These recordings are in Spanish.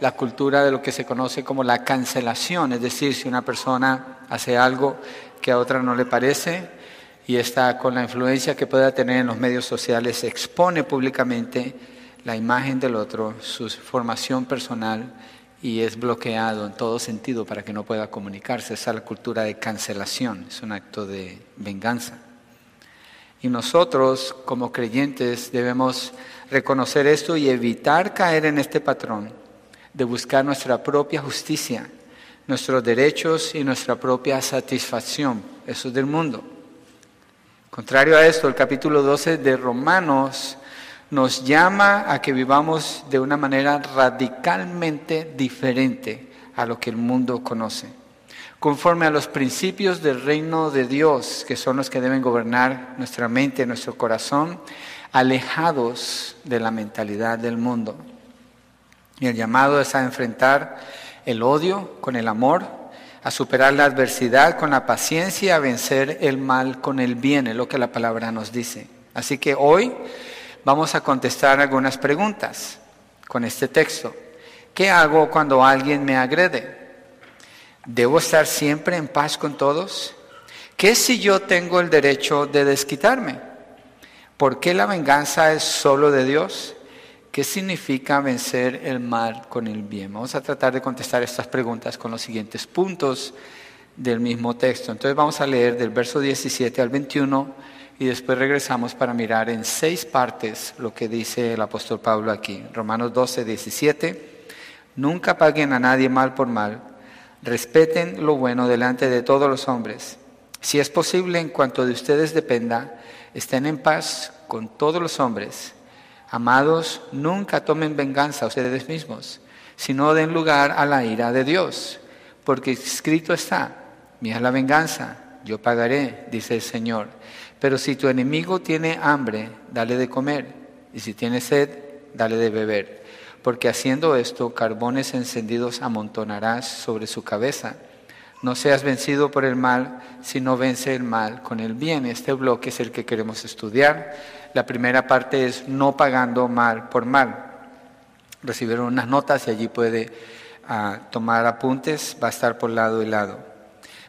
la cultura de lo que se conoce como la cancelación, es decir, si una persona hace algo que a otra no le parece y está con la influencia que pueda tener en los medios sociales, expone públicamente la imagen del otro, su formación personal y es bloqueado en todo sentido para que no pueda comunicarse. Esa es la cultura de cancelación, es un acto de venganza. Y nosotros como creyentes debemos reconocer esto y evitar caer en este patrón de buscar nuestra propia justicia, nuestros derechos y nuestra propia satisfacción. Eso es del mundo. Contrario a esto, el capítulo 12 de Romanos nos llama a que vivamos de una manera radicalmente diferente a lo que el mundo conoce, conforme a los principios del reino de Dios, que son los que deben gobernar nuestra mente, nuestro corazón, alejados de la mentalidad del mundo. Y el llamado es a enfrentar el odio con el amor, a superar la adversidad con la paciencia, a vencer el mal con el bien, es lo que la palabra nos dice. Así que hoy vamos a contestar algunas preguntas con este texto. ¿Qué hago cuando alguien me agrede? ¿Debo estar siempre en paz con todos? ¿Qué si yo tengo el derecho de desquitarme? ¿Por qué la venganza es solo de Dios? ¿Qué significa vencer el mal con el bien? Vamos a tratar de contestar estas preguntas con los siguientes puntos del mismo texto. Entonces vamos a leer del verso 17 al 21 y después regresamos para mirar en seis partes lo que dice el apóstol Pablo aquí. Romanos 12, 17. Nunca paguen a nadie mal por mal. Respeten lo bueno delante de todos los hombres. Si es posible, en cuanto de ustedes dependa, estén en paz con todos los hombres. Amados, nunca tomen venganza a ustedes mismos, sino den lugar a la ira de Dios, porque escrito está, mía la venganza, yo pagaré, dice el Señor. Pero si tu enemigo tiene hambre, dale de comer, y si tiene sed, dale de beber, porque haciendo esto, carbones encendidos amontonarás sobre su cabeza. No seas vencido por el mal, sino vence el mal con el bien. Este bloque es el que queremos estudiar. La primera parte es no pagando mal por mal. Recibieron unas notas y allí puede ah, tomar apuntes, va a estar por lado y lado.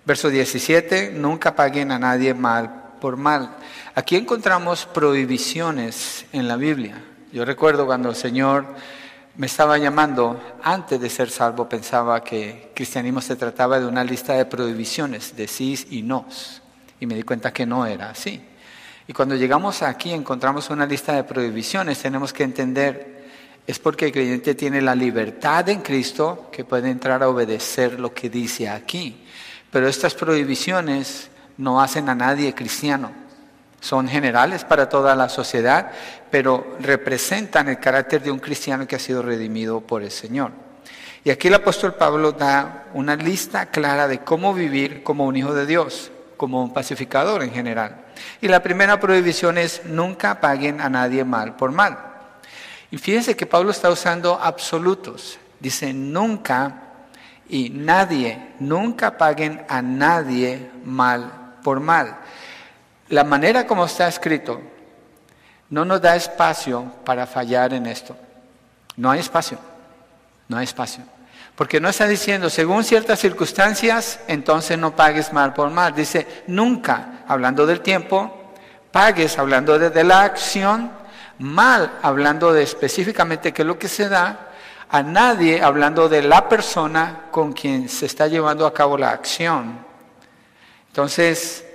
Verso 17, nunca paguen a nadie mal por mal. Aquí encontramos prohibiciones en la Biblia. Yo recuerdo cuando el Señor me estaba llamando, antes de ser salvo pensaba que cristianismo se trataba de una lista de prohibiciones, de sí y nos. Y me di cuenta que no era así. Y cuando llegamos aquí encontramos una lista de prohibiciones, tenemos que entender, es porque el creyente tiene la libertad en Cristo que puede entrar a obedecer lo que dice aquí. Pero estas prohibiciones no hacen a nadie cristiano. Son generales para toda la sociedad, pero representan el carácter de un cristiano que ha sido redimido por el Señor. Y aquí el apóstol Pablo da una lista clara de cómo vivir como un hijo de Dios, como un pacificador en general. Y la primera prohibición es nunca paguen a nadie mal por mal. Y fíjense que Pablo está usando absolutos. Dice nunca y nadie, nunca paguen a nadie mal por mal. La manera como está escrito no nos da espacio para fallar en esto. No hay espacio, no hay espacio. Porque no está diciendo, según ciertas circunstancias, entonces no pagues mal por mal. Dice, nunca, hablando del tiempo, pagues, hablando de, la acción, mal, hablando de específicamente qué es lo que se da, a nadie, hablando de la persona con quien se está llevando a cabo la acción. Entonces,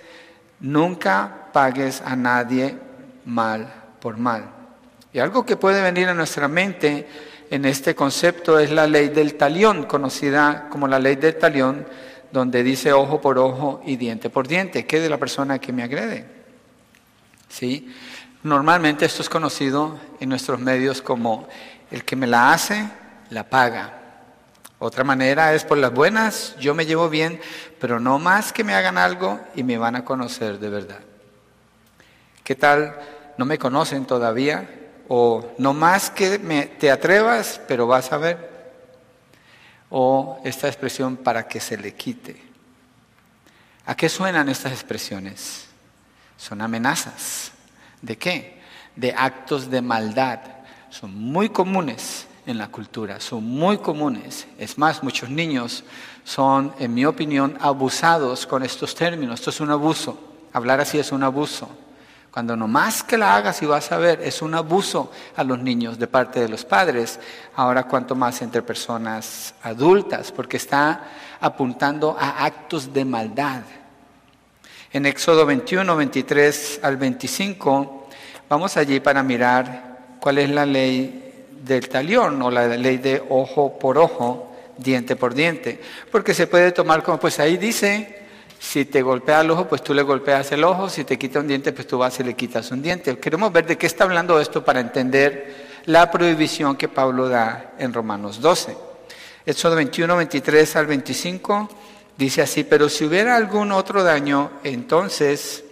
nunca pagues a nadie mal por mal. Y algo que puede venir a nuestra mente en este concepto es la ley del talión, conocida como la ley del talión, donde dice ojo por ojo y diente por diente. ¿Qué de la persona que me agrede? ¿Sí? Normalmente esto es conocido en nuestros medios como el que me la hace, la paga. Otra manera es por las buenas, yo me llevo bien, pero no más que me hagan algo y me van a conocer de verdad. ¿Qué tal? No me conocen todavía, o no más que me, te atrevas, pero vas a ver. O esta expresión para que se le quite. ¿A qué suenan estas expresiones? Son amenazas. ¿De qué? De actos de maldad. Son muy comunes en la cultura, son muy comunes. Es más, muchos niños son, en mi opinión, abusados con estos términos. Esto es un abuso. Hablar así es un abuso. Cuando no más que la hagas y vas a ver, es un abuso a los niños de parte de los padres. Ahora cuanto más entre personas adultas, porque está apuntando a actos de maldad. En Éxodo 21, 23 al 25, vamos allí para mirar cuál es la ley del talión o la ley de ojo por ojo, diente por diente. Porque se puede tomar como, pues ahí dice si te golpea el ojo, pues tú le golpeas el ojo. Si te quita un diente, pues tú vas y le quitas un diente. Queremos ver de qué está hablando esto para entender la prohibición que Pablo da en Romanos 12. Éxodo 21, 23 al 25 dice así, pero si hubiera algún otro daño, entonces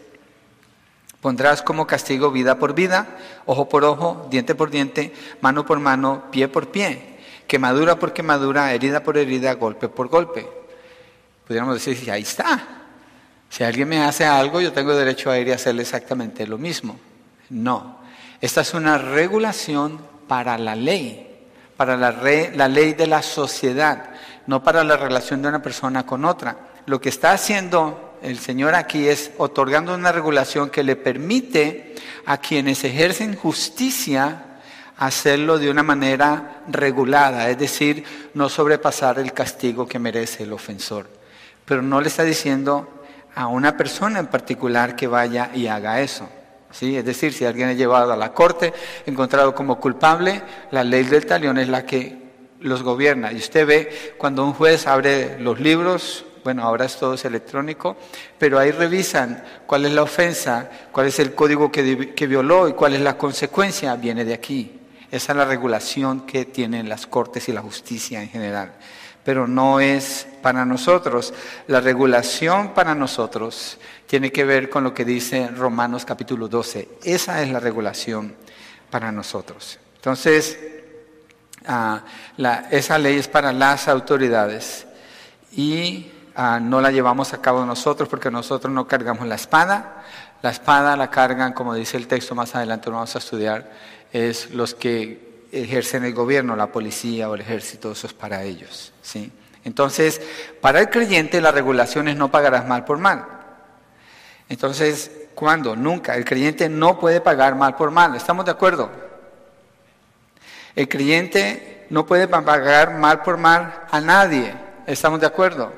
pondrás como castigo vida por vida, ojo por ojo, diente por diente, mano por mano, pie por pie, quemadura por quemadura, herida por herida, golpe por golpe. Pudiéramos decir, ahí está, si alguien me hace algo, yo tengo derecho a ir y hacerle exactamente lo mismo. No. Esta es una regulación para la ley, para la, la ley de la sociedad, no para la relación de una persona con otra. Lo que está haciendo el Señor aquí es otorgando una regulación que le permite a quienes ejercen justicia hacerlo de una manera regulada, es decir, no sobrepasar el castigo que merece el ofensor. Pero no le está diciendo a una persona en particular que vaya y haga eso. ¿sí? Es decir, si alguien es llevado a la corte, encontrado como culpable, la ley del talión es la que los gobierna. Y usted ve cuando un juez abre los libros, bueno, ahora es todo electrónico, pero ahí revisan cuál es la ofensa, cuál es el código que, que violó y cuál es la consecuencia, viene de aquí. Esa es la regulación que tienen las cortes y la justicia en general pero no es para nosotros. La regulación para nosotros tiene que ver con lo que dice Romanos capítulo 12. Esa es la regulación para nosotros. Entonces, ah, esa ley es para las autoridades y ah, no la llevamos a cabo nosotros porque nosotros no cargamos la espada. La espada la cargan, como dice el texto más adelante, lo vamos a estudiar, es los que ejercen el gobierno, la policía o el ejército, eso es para ellos. ¿sí? Entonces, para el creyente la regulación es no pagarás mal por mal. Entonces, ¿cuándo? Nunca. El creyente no puede pagar mal por mal. ¿Estamos de acuerdo? El creyente no puede pagar mal por mal a nadie. ¿Estamos de acuerdo?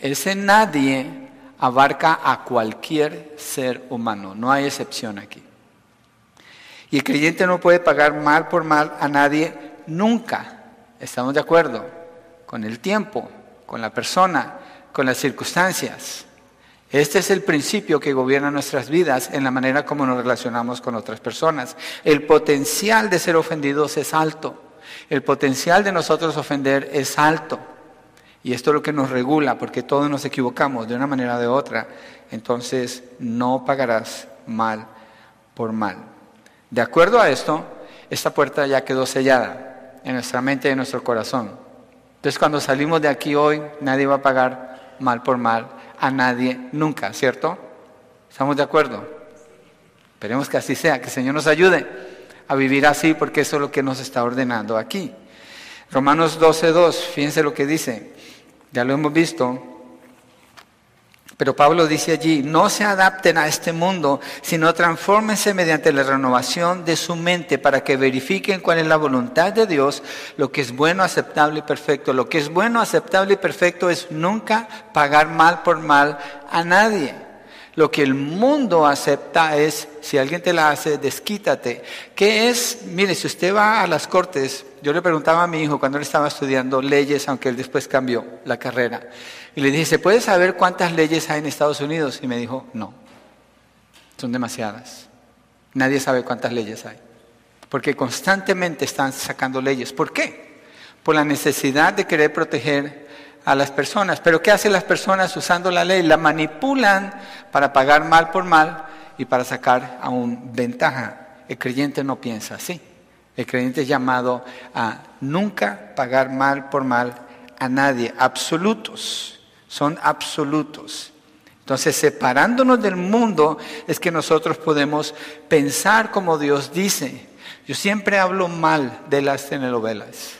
Ese nadie abarca a cualquier ser humano. No hay excepción aquí. Y el creyente no puede pagar mal por mal a nadie nunca. ¿Estamos de acuerdo? Con el tiempo, con la persona, con las circunstancias. Este es el principio que gobierna nuestras vidas en la manera como nos relacionamos con otras personas. El potencial de ser ofendidos es alto. El potencial de nosotros ofender es alto. Y esto es lo que nos regula, porque todos nos equivocamos de una manera o de otra. Entonces, no pagarás mal por mal. De acuerdo a esto, esta puerta ya quedó sellada en nuestra mente y en nuestro corazón. Entonces cuando salimos de aquí hoy, nadie va a pagar mal por mal a nadie nunca, ¿cierto? ¿Estamos de acuerdo? Esperemos que así sea, que el Señor nos ayude a vivir así porque eso es lo que nos está ordenando aquí. Romanos 12.2, fíjense lo que dice, ya lo hemos visto, pero Pablo dice allí, no se adapten a este mundo, sino transfórmense mediante la renovación de su mente para que verifiquen cuál es la voluntad de Dios, lo que es bueno, aceptable y perfecto. Lo que es bueno, aceptable y perfecto es nunca pagar mal por mal a nadie. Lo que el mundo acepta es, si alguien te la hace, desquítate. ¿Qué es? Mire, si usted va a las cortes, yo le preguntaba a mi hijo cuando él estaba estudiando leyes, aunque él después cambió la carrera. Y le dije, ¿se puede saber cuántas leyes hay en Estados Unidos? Y me dijo, no, son demasiadas. Nadie sabe cuántas leyes hay. Porque constantemente están sacando leyes. ¿Por qué? Por la necesidad de querer proteger a las personas. Pero ¿qué hacen las personas usando la ley? La manipulan para pagar mal por mal y para sacar aún ventaja. El creyente no piensa así. El creyente es llamado a nunca pagar mal por mal a nadie, absolutos son absolutos. Entonces, separándonos del mundo es que nosotros podemos pensar como Dios dice. Yo siempre hablo mal de las telenovelas,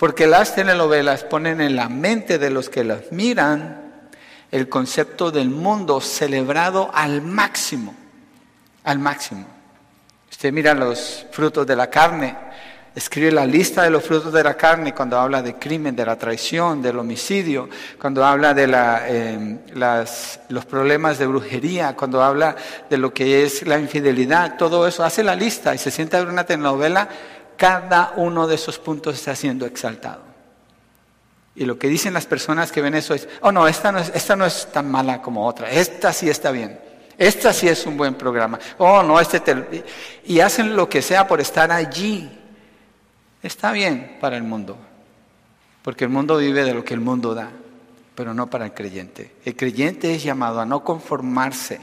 porque las telenovelas ponen en la mente de los que las miran el concepto del mundo celebrado al máximo, al máximo. Usted mira los frutos de la carne, escribe la lista de los frutos de la carne cuando habla de crimen, de la traición, del homicidio, cuando habla de em, los problemas de brujería, cuando habla de lo que es la infidelidad, todo eso, hace la lista y se sienta a ver una telenovela, cada uno de esos puntos está siendo exaltado. Y lo que dicen las personas que ven eso es, oh no, esta no es, esta no es tan mala como otra, esta sí está bien. Esta sí es un buen programa. Oh, no, este... Y hacen lo que sea por estar allí. Está bien para el mundo, porque el mundo vive de lo que el mundo da, pero no para el creyente. El creyente es llamado a no conformarse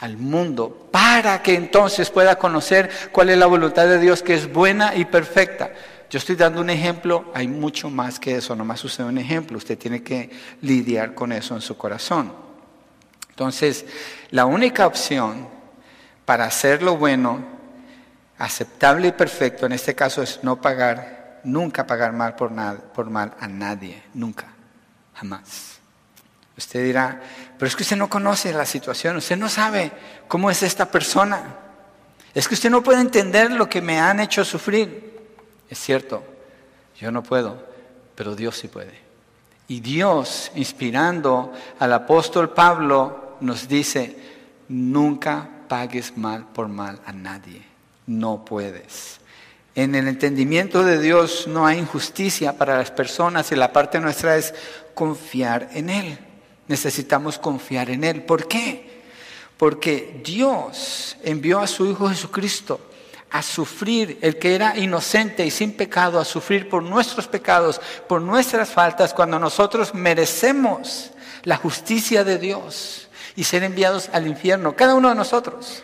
al mundo para que entonces pueda conocer cuál es la voluntad de Dios que es buena y perfecta. Yo estoy dando un ejemplo, hay mucho más que eso, nomás sucede un ejemplo, usted tiene que lidiar con eso en su corazón. Entonces, la única opción para hacer lo bueno aceptable y perfecto en este caso es no pagar, nunca pagar mal por, por mal a nadie, nunca, jamás. Usted dirá, pero es que usted no conoce la situación, usted no sabe cómo es esta persona. Es que usted no puede entender lo que me han hecho sufrir. Es cierto, yo no puedo, pero Dios sí puede. Y Dios, inspirando al apóstol Pablo, nos dice, nunca pagues mal por mal a nadie no puedes. En el entendimiento de Dios no hay injusticia para las personas y la parte nuestra es confiar en Él. Necesitamos confiar en Él. ¿Por qué? Porque Dios envió a su Hijo Jesucristo a sufrir, el que era inocente y sin pecado, a sufrir por nuestros pecados, por nuestras faltas, cuando nosotros merecemos la justicia de Dios y ser enviados al infierno, cada uno de nosotros.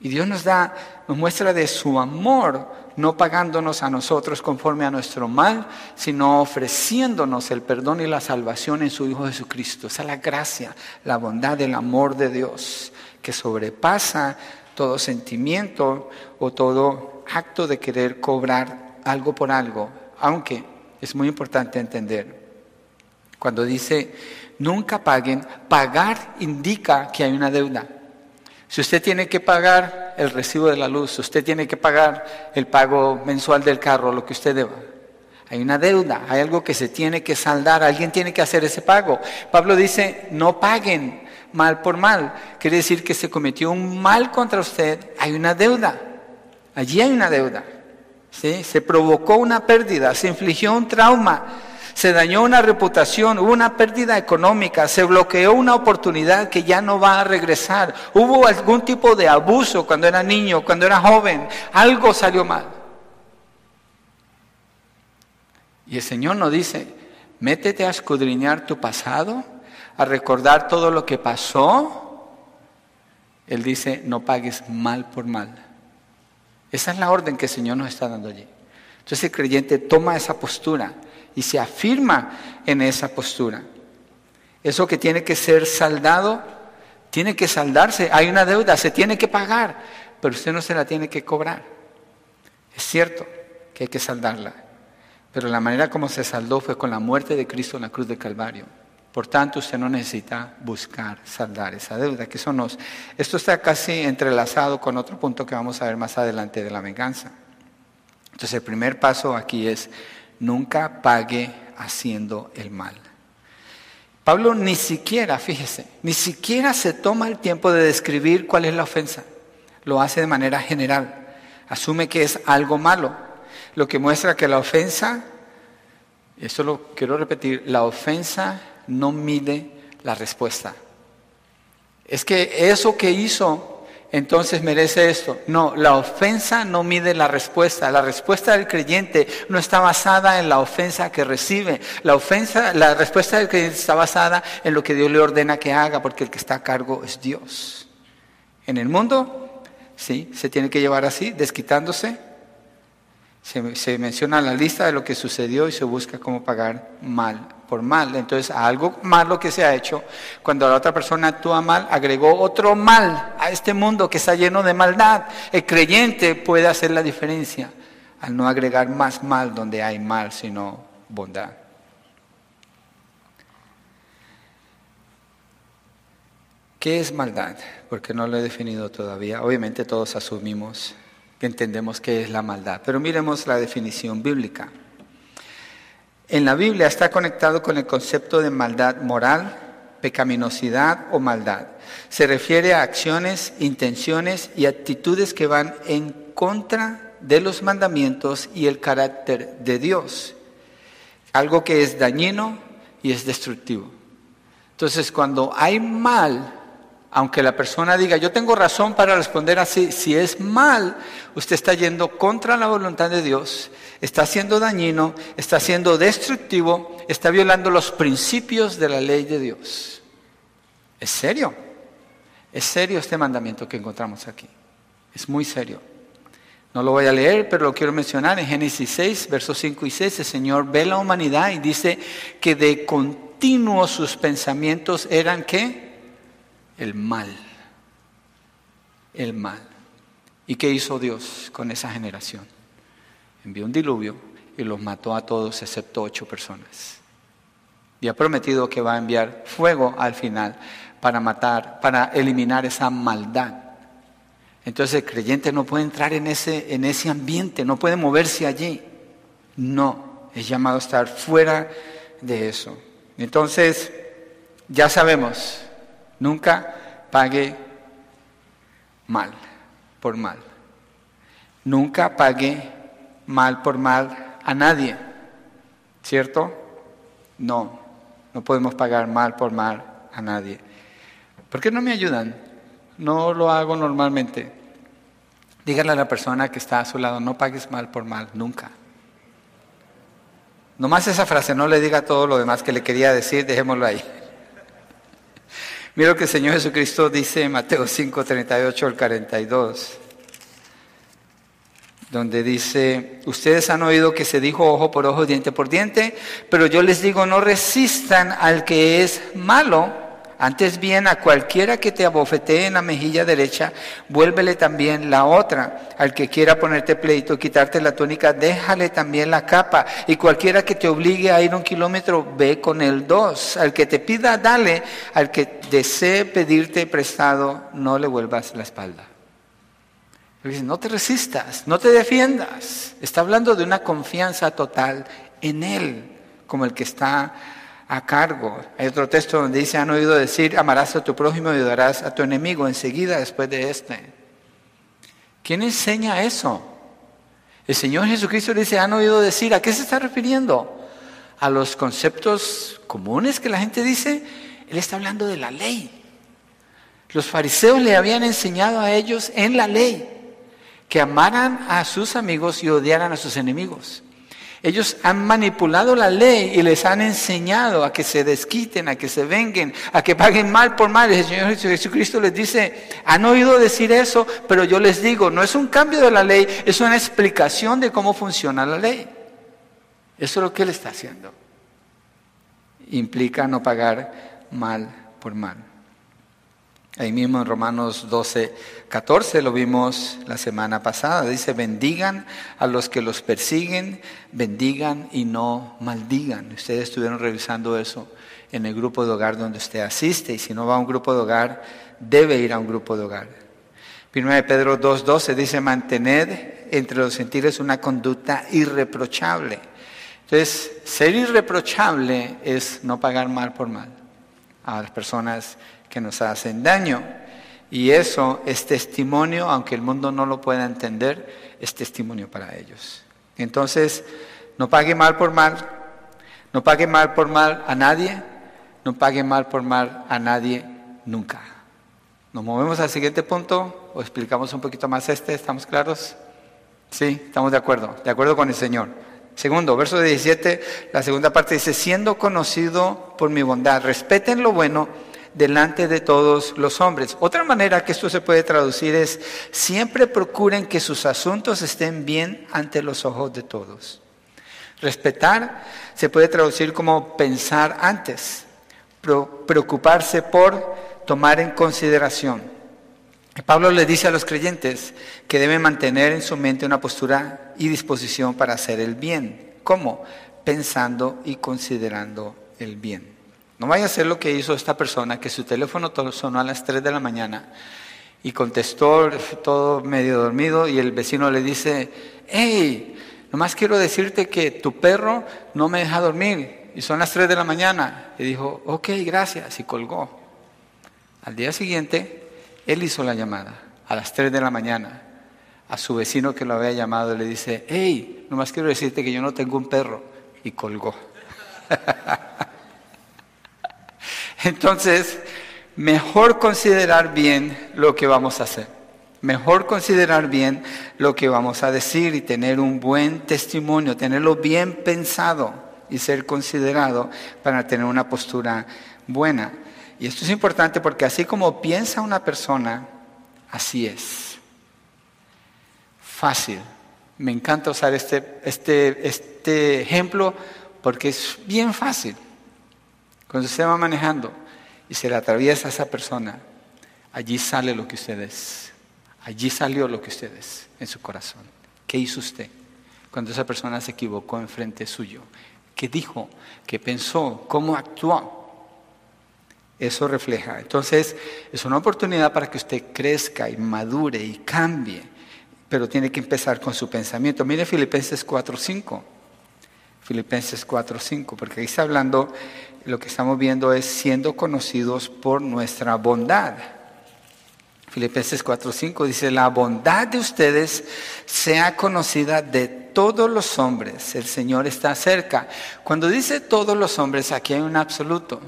Y Dios nos da, nos muestra de su amor, no pagándonos a nosotros conforme a nuestro mal, sino ofreciéndonos el perdón y la salvación en su Hijo Jesucristo. Esa es la gracia, la bondad, el amor de Dios, que sobrepasa todo sentimiento o todo acto de querer cobrar algo por algo, aunque es muy importante entender. Cuando dice nunca paguen, pagar indica que hay una deuda. Si usted tiene que pagar el recibo de la luz, usted tiene que pagar el pago mensual del carro, lo que usted deba. Hay una deuda, hay algo que se tiene que saldar, alguien tiene que hacer ese pago. Pablo dice, no paguen mal por mal. Quiere decir que se cometió un mal contra usted, hay una deuda. Allí hay una deuda. ¿sí? Se provocó una pérdida, se infligió un trauma se dañó una reputación, hubo una pérdida económica, se bloqueó una oportunidad que ya no va a regresar, hubo algún tipo de abuso cuando era niño, cuando era joven, algo salió mal. Y el Señor nos dice, métete a escudriñar tu pasado, a recordar todo lo que pasó. Él dice, no pagues mal por mal. Esa es la orden que el Señor nos está dando allí. Entonces el creyente toma esa postura y se afirma en esa postura. Eso que tiene que ser saldado, tiene que saldarse. Hay una deuda, se tiene que pagar, pero usted no se la tiene que cobrar. Es cierto que hay que saldarla, pero la manera como se saldó fue con la muerte de Cristo en la cruz de Calvario. Por tanto, usted no necesita buscar saldar esa deuda, que eso nos... Esto está casi entrelazado con otro punto que vamos a ver más adelante de la venganza. Entonces, el primer paso aquí es nunca pague haciendo el mal. Pablo ni siquiera, fíjese, ni siquiera se toma el tiempo de describir cuál es la ofensa. Lo hace de manera general. Asume que es algo malo. Lo que muestra que la ofensa, eso lo quiero repetir, la ofensa no mide la respuesta. Es que eso que hizo entonces merece esto. No, la ofensa no mide la respuesta. La respuesta del creyente no está basada en la ofensa que recibe. La ofensa, la respuesta del creyente está basada en lo que Dios le ordena que haga, porque el que está a cargo es Dios. En el mundo, sí, se tiene que llevar así, desquitándose. Se, menciona la lista de lo que sucedió y se busca cómo pagar mal por mal. Entonces, algo malo que se ha hecho, cuando la otra persona actúa mal, agregó otro mal este mundo que está lleno de maldad. El creyente puede hacer la diferencia al no agregar más mal donde hay mal, sino bondad. ¿Qué es maldad? Porque no lo he definido todavía. Obviamente todos asumimos que entendemos qué es la maldad, pero miremos la definición bíblica. En la Biblia está conectado con el concepto de maldad moral, pecaminosidad o maldad. Se refiere a acciones, intenciones y actitudes que van en contra de los mandamientos y el carácter de Dios. Algo que es dañino y es destructivo. Entonces, cuando hay mal, aunque la persona diga, yo tengo razón para responder así, si es mal, usted está yendo contra la voluntad de Dios, está siendo dañino, está siendo destructivo, está violando los principios de la ley de Dios. Es serio, es serio este mandamiento que encontramos aquí, es muy serio. No lo voy a leer, pero lo quiero mencionar en Génesis 6, versos 5 y 6, el Señor ve la humanidad y dice que de continuo sus pensamientos eran qué? El mal. El mal. ¿Y qué hizo Dios con esa generación? Envió un diluvio y los mató a todos excepto ocho personas. Y ha prometido que va a enviar fuego al final para matar, para eliminar esa maldad. Entonces el creyente no puede entrar en ese, en ese ambiente, no puede moverse allí. No, es llamado a estar fuera de eso. Entonces, ya sabemos, Nunca pague mal por mal. Nunca pague mal por mal a nadie. ¿Cierto? No, no podemos pagar mal por mal a nadie. ¿Por qué no me ayudan? No lo hago normalmente. Dígale a la persona que está a su lado, no pagues mal por mal, nunca. Nomás esa frase, no le diga todo lo demás que le quería decir, dejémoslo ahí. Mira lo que el Señor Jesucristo dice en Mateo 5, 38 al 42, donde dice, ustedes han oído que se dijo ojo por ojo, diente por diente, pero yo les digo, no resistan al que es malo antes bien, a cualquiera que te abofetee en la mejilla derecha, vuélvele también la otra. Al que quiera ponerte pleito, quitarte la túnica, déjale también la capa. Y cualquiera que te obligue a ir un kilómetro, ve con el dos. Al que te pida, dale. Al que desee pedirte prestado, no le vuelvas la espalda. Dice, no te resistas, no te defiendas. Está hablando de una confianza total en Él, como el que está a cargo. Hay otro texto donde dice, han oído decir, amarás a tu prójimo y ayudarás a tu enemigo enseguida después de este. ¿Quién enseña eso? El Señor Jesucristo dice, han oído decir, ¿a qué se está refiriendo? ¿A los conceptos comunes que la gente dice? Él está hablando de la ley. Los fariseos le habían enseñado a ellos en la ley que amaran a sus amigos y odiaran a sus enemigos. Ellos han manipulado la ley y les han enseñado a que se desquiten, a que se venguen, a que paguen mal por mal. El Señor Jesucristo les dice, han oído decir eso, pero yo les digo, no es un cambio de la ley, es una explicación de cómo funciona la ley. Eso es lo que Él está haciendo. Implica no pagar mal por mal. Ahí mismo en Romanos 12, 14 lo vimos la semana pasada. Dice, bendigan a los que los persiguen, bendigan y no maldigan. Ustedes estuvieron revisando eso en el grupo de hogar donde usted asiste. Y si no va a un grupo de hogar, debe ir a un grupo de hogar. Primero de Pedro 2.12 dice, mantener entre los sentidos una conducta irreprochable. Entonces, ser irreprochable es no pagar mal por mal a las personas que nos hacen daño. Y eso es testimonio, aunque el mundo no lo pueda entender, es testimonio para ellos. Entonces, no pague mal por mal, no pague mal por mal a nadie, no pague mal por mal a nadie nunca. Nos movemos al siguiente punto o explicamos un poquito más este, ¿estamos claros? Sí, estamos de acuerdo, de acuerdo con el Señor. Segundo, verso 17, la segunda parte dice, siendo conocido por mi bondad, respeten lo bueno, delante de todos los hombres. Otra manera que esto se puede traducir es, siempre procuren que sus asuntos estén bien ante los ojos de todos. Respetar se puede traducir como pensar antes, preocuparse por tomar en consideración. Pablo le dice a los creyentes que deben mantener en su mente una postura y disposición para hacer el bien. ¿Cómo? Pensando y considerando el bien. No vaya a ser lo que hizo esta persona, que su teléfono sonó a las 3 de la mañana y contestó todo medio dormido y el vecino le dice, hey, nomás quiero decirte que tu perro no me deja dormir y son las 3 de la mañana. Y dijo, ok, gracias, y colgó. Al día siguiente, él hizo la llamada a las 3 de la mañana a su vecino que lo había llamado y le dice, hey, nomás quiero decirte que yo no tengo un perro. Y colgó. Entonces, mejor considerar bien lo que vamos a hacer. Mejor considerar bien lo que vamos a decir y tener un buen testimonio, tenerlo bien pensado y ser considerado para tener una postura buena. Y esto es importante porque así como piensa una persona, así es. Fácil. Me encanta usar este, este, este ejemplo porque es bien fácil. Cuando usted va manejando y se le atraviesa a esa persona, allí sale lo que usted es. Allí salió lo que usted es en su corazón. ¿Qué hizo usted cuando esa persona se equivocó enfrente suyo? ¿Qué dijo? ¿Qué pensó? ¿Cómo actuó? Eso refleja. Entonces, es una oportunidad para que usted crezca y madure y cambie, pero tiene que empezar con su pensamiento. Mire Filipenses 4.5. Filipenses 4.5, porque ahí está hablando lo que estamos viendo es siendo conocidos por nuestra bondad. Filipenses 4:5 dice, la bondad de ustedes sea conocida de todos los hombres, el Señor está cerca. Cuando dice todos los hombres, aquí hay un absoluto.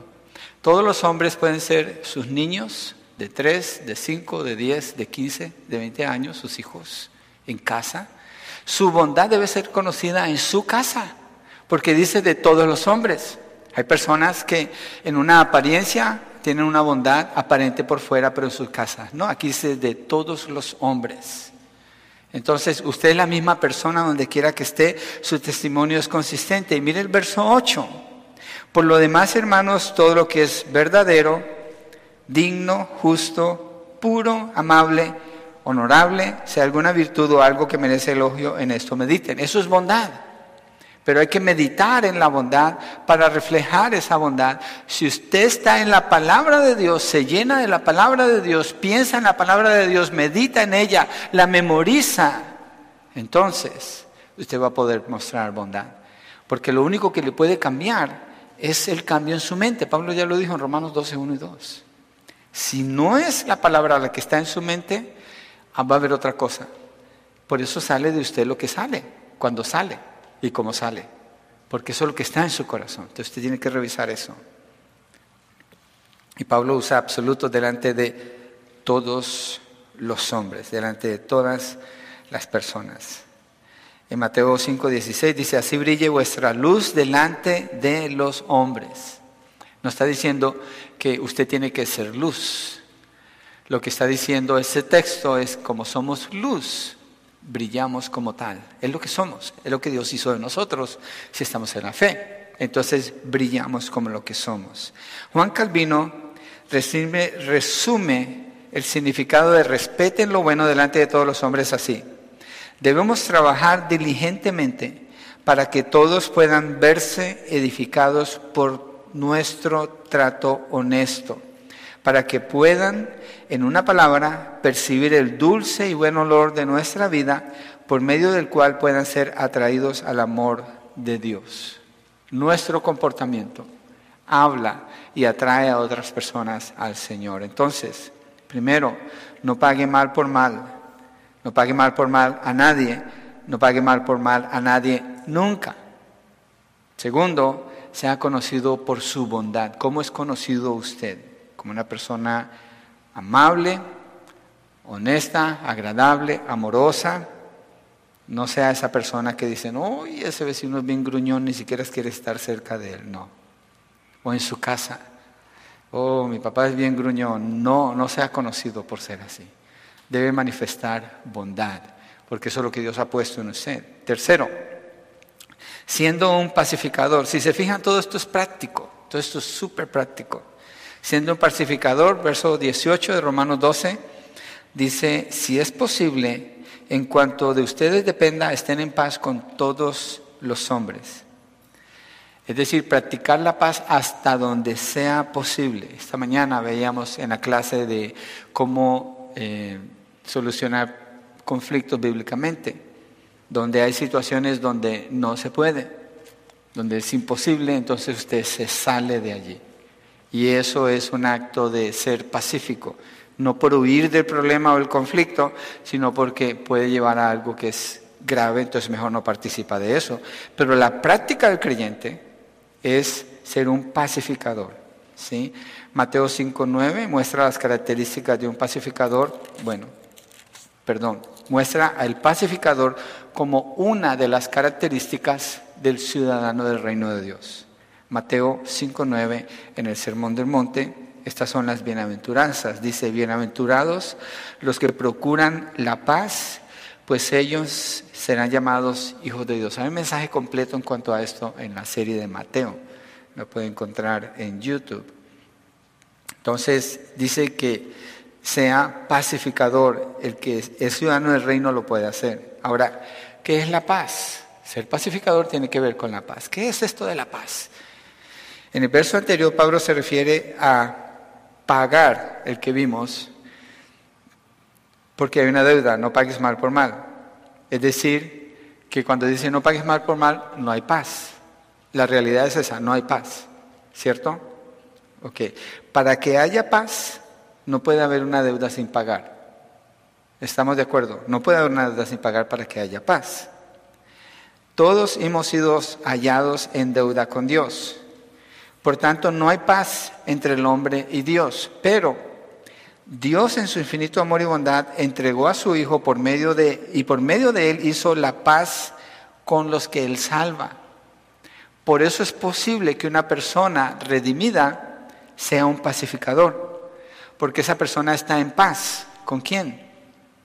Todos los hombres pueden ser sus niños de 3, de 5, de 10, de 15, de 20 años, sus hijos en casa. Su bondad debe ser conocida en su casa, porque dice de todos los hombres. Hay personas que en una apariencia tienen una bondad aparente por fuera, pero en sus casas. No, aquí dice de todos los hombres. Entonces, usted es la misma persona donde quiera que esté, su testimonio es consistente. Y mire el verso 8. Por lo demás, hermanos, todo lo que es verdadero, digno, justo, puro, amable, honorable, sea alguna virtud o algo que merece elogio, en esto mediten. Eso es bondad. Pero hay que meditar en la bondad para reflejar esa bondad. Si usted está en la palabra de Dios, se llena de la palabra de Dios, piensa en la palabra de Dios, medita en ella, la memoriza, entonces usted va a poder mostrar bondad. Porque lo único que le puede cambiar es el cambio en su mente. Pablo ya lo dijo en Romanos 12, 1 y 2. Si no es la palabra la que está en su mente, ah, va a haber otra cosa. Por eso sale de usted lo que sale, cuando sale y cómo sale. Porque eso es lo que está en su corazón. Entonces usted tiene que revisar eso. Y Pablo usa absoluto delante de todos los hombres, delante de todas las personas. En Mateo 5:16 dice, así brille vuestra luz delante de los hombres. No está diciendo que usted tiene que ser luz. Lo que está diciendo ese texto es como somos luz, brillamos como tal. Es lo que somos, es lo que Dios hizo de nosotros si estamos en la fe. Entonces brillamos como lo que somos. Juan Calvino resume, el significado de respeten lo bueno delante de todos los hombres así. Debemos trabajar diligentemente para que todos puedan verse edificados por nuestro trato honesto, para que puedan en una palabra, percibir el dulce y buen olor de nuestra vida por medio del cual puedan ser atraídos al amor de Dios. Nuestro comportamiento habla y atrae a otras personas al Señor. Entonces, primero, no pague mal por mal, no pague mal por mal a nadie, no pague mal por mal a nadie nunca. Segundo, sea conocido por su bondad. ¿Cómo es conocido usted? Como una persona amable, honesta, agradable, amorosa. No sea esa persona que dice, no, ese vecino es bien gruñón, ni siquiera quiere estar cerca de él. No. O en su casa. Oh, mi papá es bien gruñón. No, no se ha conocido por ser así. Debe manifestar bondad, porque eso es lo que Dios ha puesto en usted. Tercero, siendo un pacificador. Si se fijan, todo esto es práctico, todo esto es súper práctico. Siendo un pacificador, verso 18 de Romanos 12, dice, si es posible, en cuanto de ustedes dependa, estén en paz con todos los hombres. Es decir, practicar la paz hasta donde sea posible. Esta mañana veíamos en la clase de cómo eh, solucionar conflictos bíblicamente donde hay situaciones donde no se puede, donde es imposible, entonces usted se sale de allí. Y eso es un acto de ser pacífico, no por huir del problema o el conflicto, sino porque puede llevar a algo que es grave, entonces mejor no participa de eso. Pero la práctica del creyente es ser un pacificador. ¿sí? Mateo 5.9 muestra las características de un pacificador. Bueno, perdón, muestra al pacificador como una de las características del ciudadano del reino de Dios. Mateo 5.9 en el Sermón del Monte, estas son las bienaventuranzas. Dice, bienaventurados los que procuran la paz, pues ellos serán llamados hijos de Dios. Hay un mensaje completo en cuanto a esto en la serie de Mateo. Lo puede encontrar en YouTube. Entonces dice que sea pacificador, el que es ciudadano del reino lo puede hacer. Ahora, ¿qué es la paz? Ser pacificador tiene que ver con la paz. ¿Qué es esto de la paz? En el verso anterior Pablo se refiere a pagar el que vimos, porque hay una deuda, no pagues mal por mal. Es decir, que cuando dice no pagues mal por mal, no hay paz. La realidad es esa, no hay paz, ¿cierto? Ok, para que haya paz, no puede haber una deuda sin pagar. ¿Estamos de acuerdo? No puede haber una deuda sin pagar para que haya paz. Todos hemos sido hallados en deuda con Dios. Por tanto, no hay paz entre el hombre y Dios. Pero Dios en su infinito amor y bondad entregó a su Hijo por medio de, y por medio de él hizo la paz con los que él salva. Por eso es posible que una persona redimida sea un pacificador porque esa persona está en paz. ¿Con quién?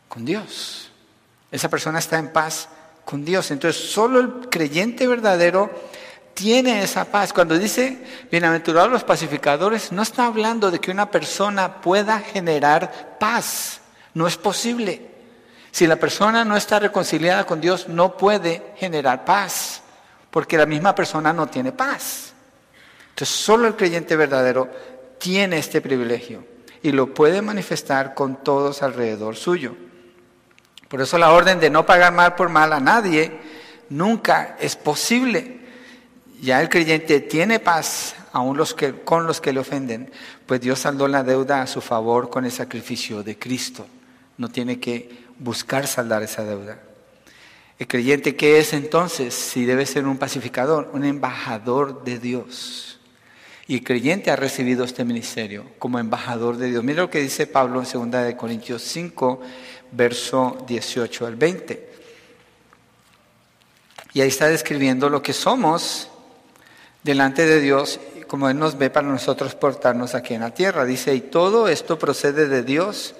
Con Dios. Esa persona está en paz con Dios. Entonces, solo el creyente verdadero tiene esa paz. Cuando dice bienaventurados los pacificadores, no está hablando de que una persona pueda generar paz. No es posible. Si la persona no está reconciliada con Dios, no puede generar paz, porque la misma persona no tiene paz. Entonces, solo el creyente verdadero tiene este privilegio y lo puede manifestar con todos alrededor suyo. Por eso la orden de no pagar mal por mal a nadie nunca es posible. Ya el creyente tiene paz aún los que, con los que le ofenden, pues Dios saldó la deuda a su favor con el sacrificio de Cristo. No tiene que buscar saldar esa deuda. El creyente, ¿qué es entonces? Si debe ser un pacificador, un embajador de Dios. Y el creyente ha recibido este ministerio como embajador de Dios. Mira lo que dice Pablo en 2 Corintios 5, verso 18 al 20. Y ahí está describiendo lo que somos delante de Dios, como Él nos ve para nosotros portarnos aquí en la tierra. Dice, y todo esto procede de Dios,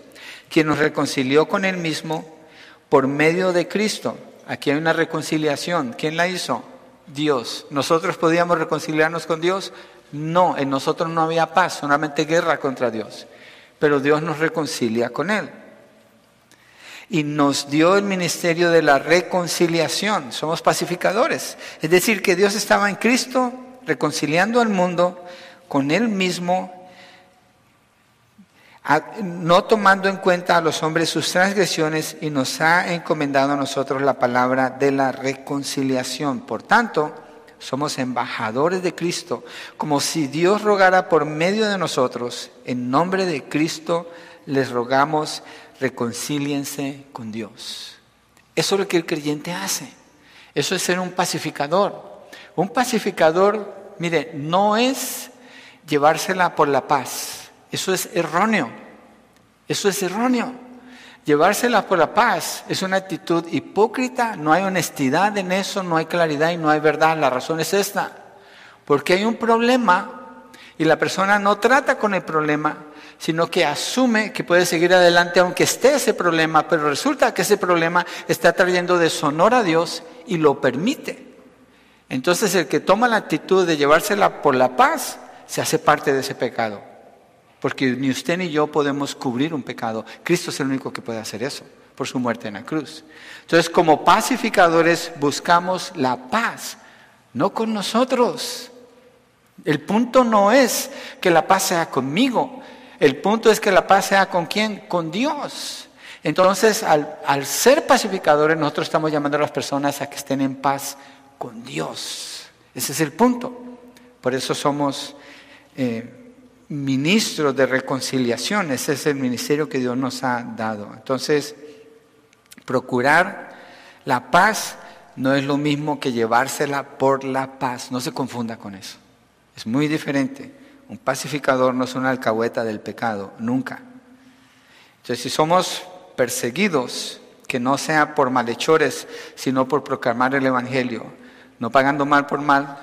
quien nos reconcilió con Él mismo por medio de Cristo. Aquí hay una reconciliación. ¿Quién la hizo? Dios. ¿Nosotros podíamos reconciliarnos con Dios? No, en nosotros no había paz, solamente guerra contra Dios. Pero Dios nos reconcilia con Él. Y nos dio el ministerio de la reconciliación. Somos pacificadores. Es decir, que Dios estaba en Cristo reconciliando al mundo con Él mismo, no tomando en cuenta a los hombres sus transgresiones y nos ha encomendado a nosotros la palabra de la reconciliación. Por tanto, somos embajadores de Cristo, como si Dios rogara por medio de nosotros, en nombre de Cristo les rogamos, reconcíliense con Dios. Eso es lo que el creyente hace. Eso es ser un pacificador. Un pacificador, mire, no es llevársela por la paz. Eso es erróneo. Eso es erróneo. Llevársela por la paz es una actitud hipócrita, no hay honestidad en eso, no hay claridad y no hay verdad. La razón es esta, porque hay un problema Y la persona no trata con el problema, sino que asume que puede seguir adelante aunque esté ese problema, pero resulta que ese problema está trayendo deshonor a Dios y lo permite. Entonces el que toma la actitud de llevársela por la paz, se hace parte de ese pecado. Porque ni usted ni yo podemos cubrir un pecado. Cristo es el único que puede hacer eso, por su muerte en la cruz. Entonces como pacificadores buscamos la paz, no con nosotros. El punto no es que la paz sea conmigo, el punto es que la paz sea con quién, con Dios. Entonces, al, ser pacificadores, nosotros estamos llamando a las personas a que estén en paz con Dios. Ese es el punto. Por eso somos eh, ministros de reconciliación. Ese es el ministerio que Dios nos ha dado. Entonces, procurar la paz no es lo mismo que llevársela por la paz. No se confunda con eso. Es muy diferente. Un pacificador no es una alcahueta del pecado, nunca. Entonces, si somos perseguidos, que no sea por malhechores, sino por proclamar el Evangelio, no pagando mal por mal,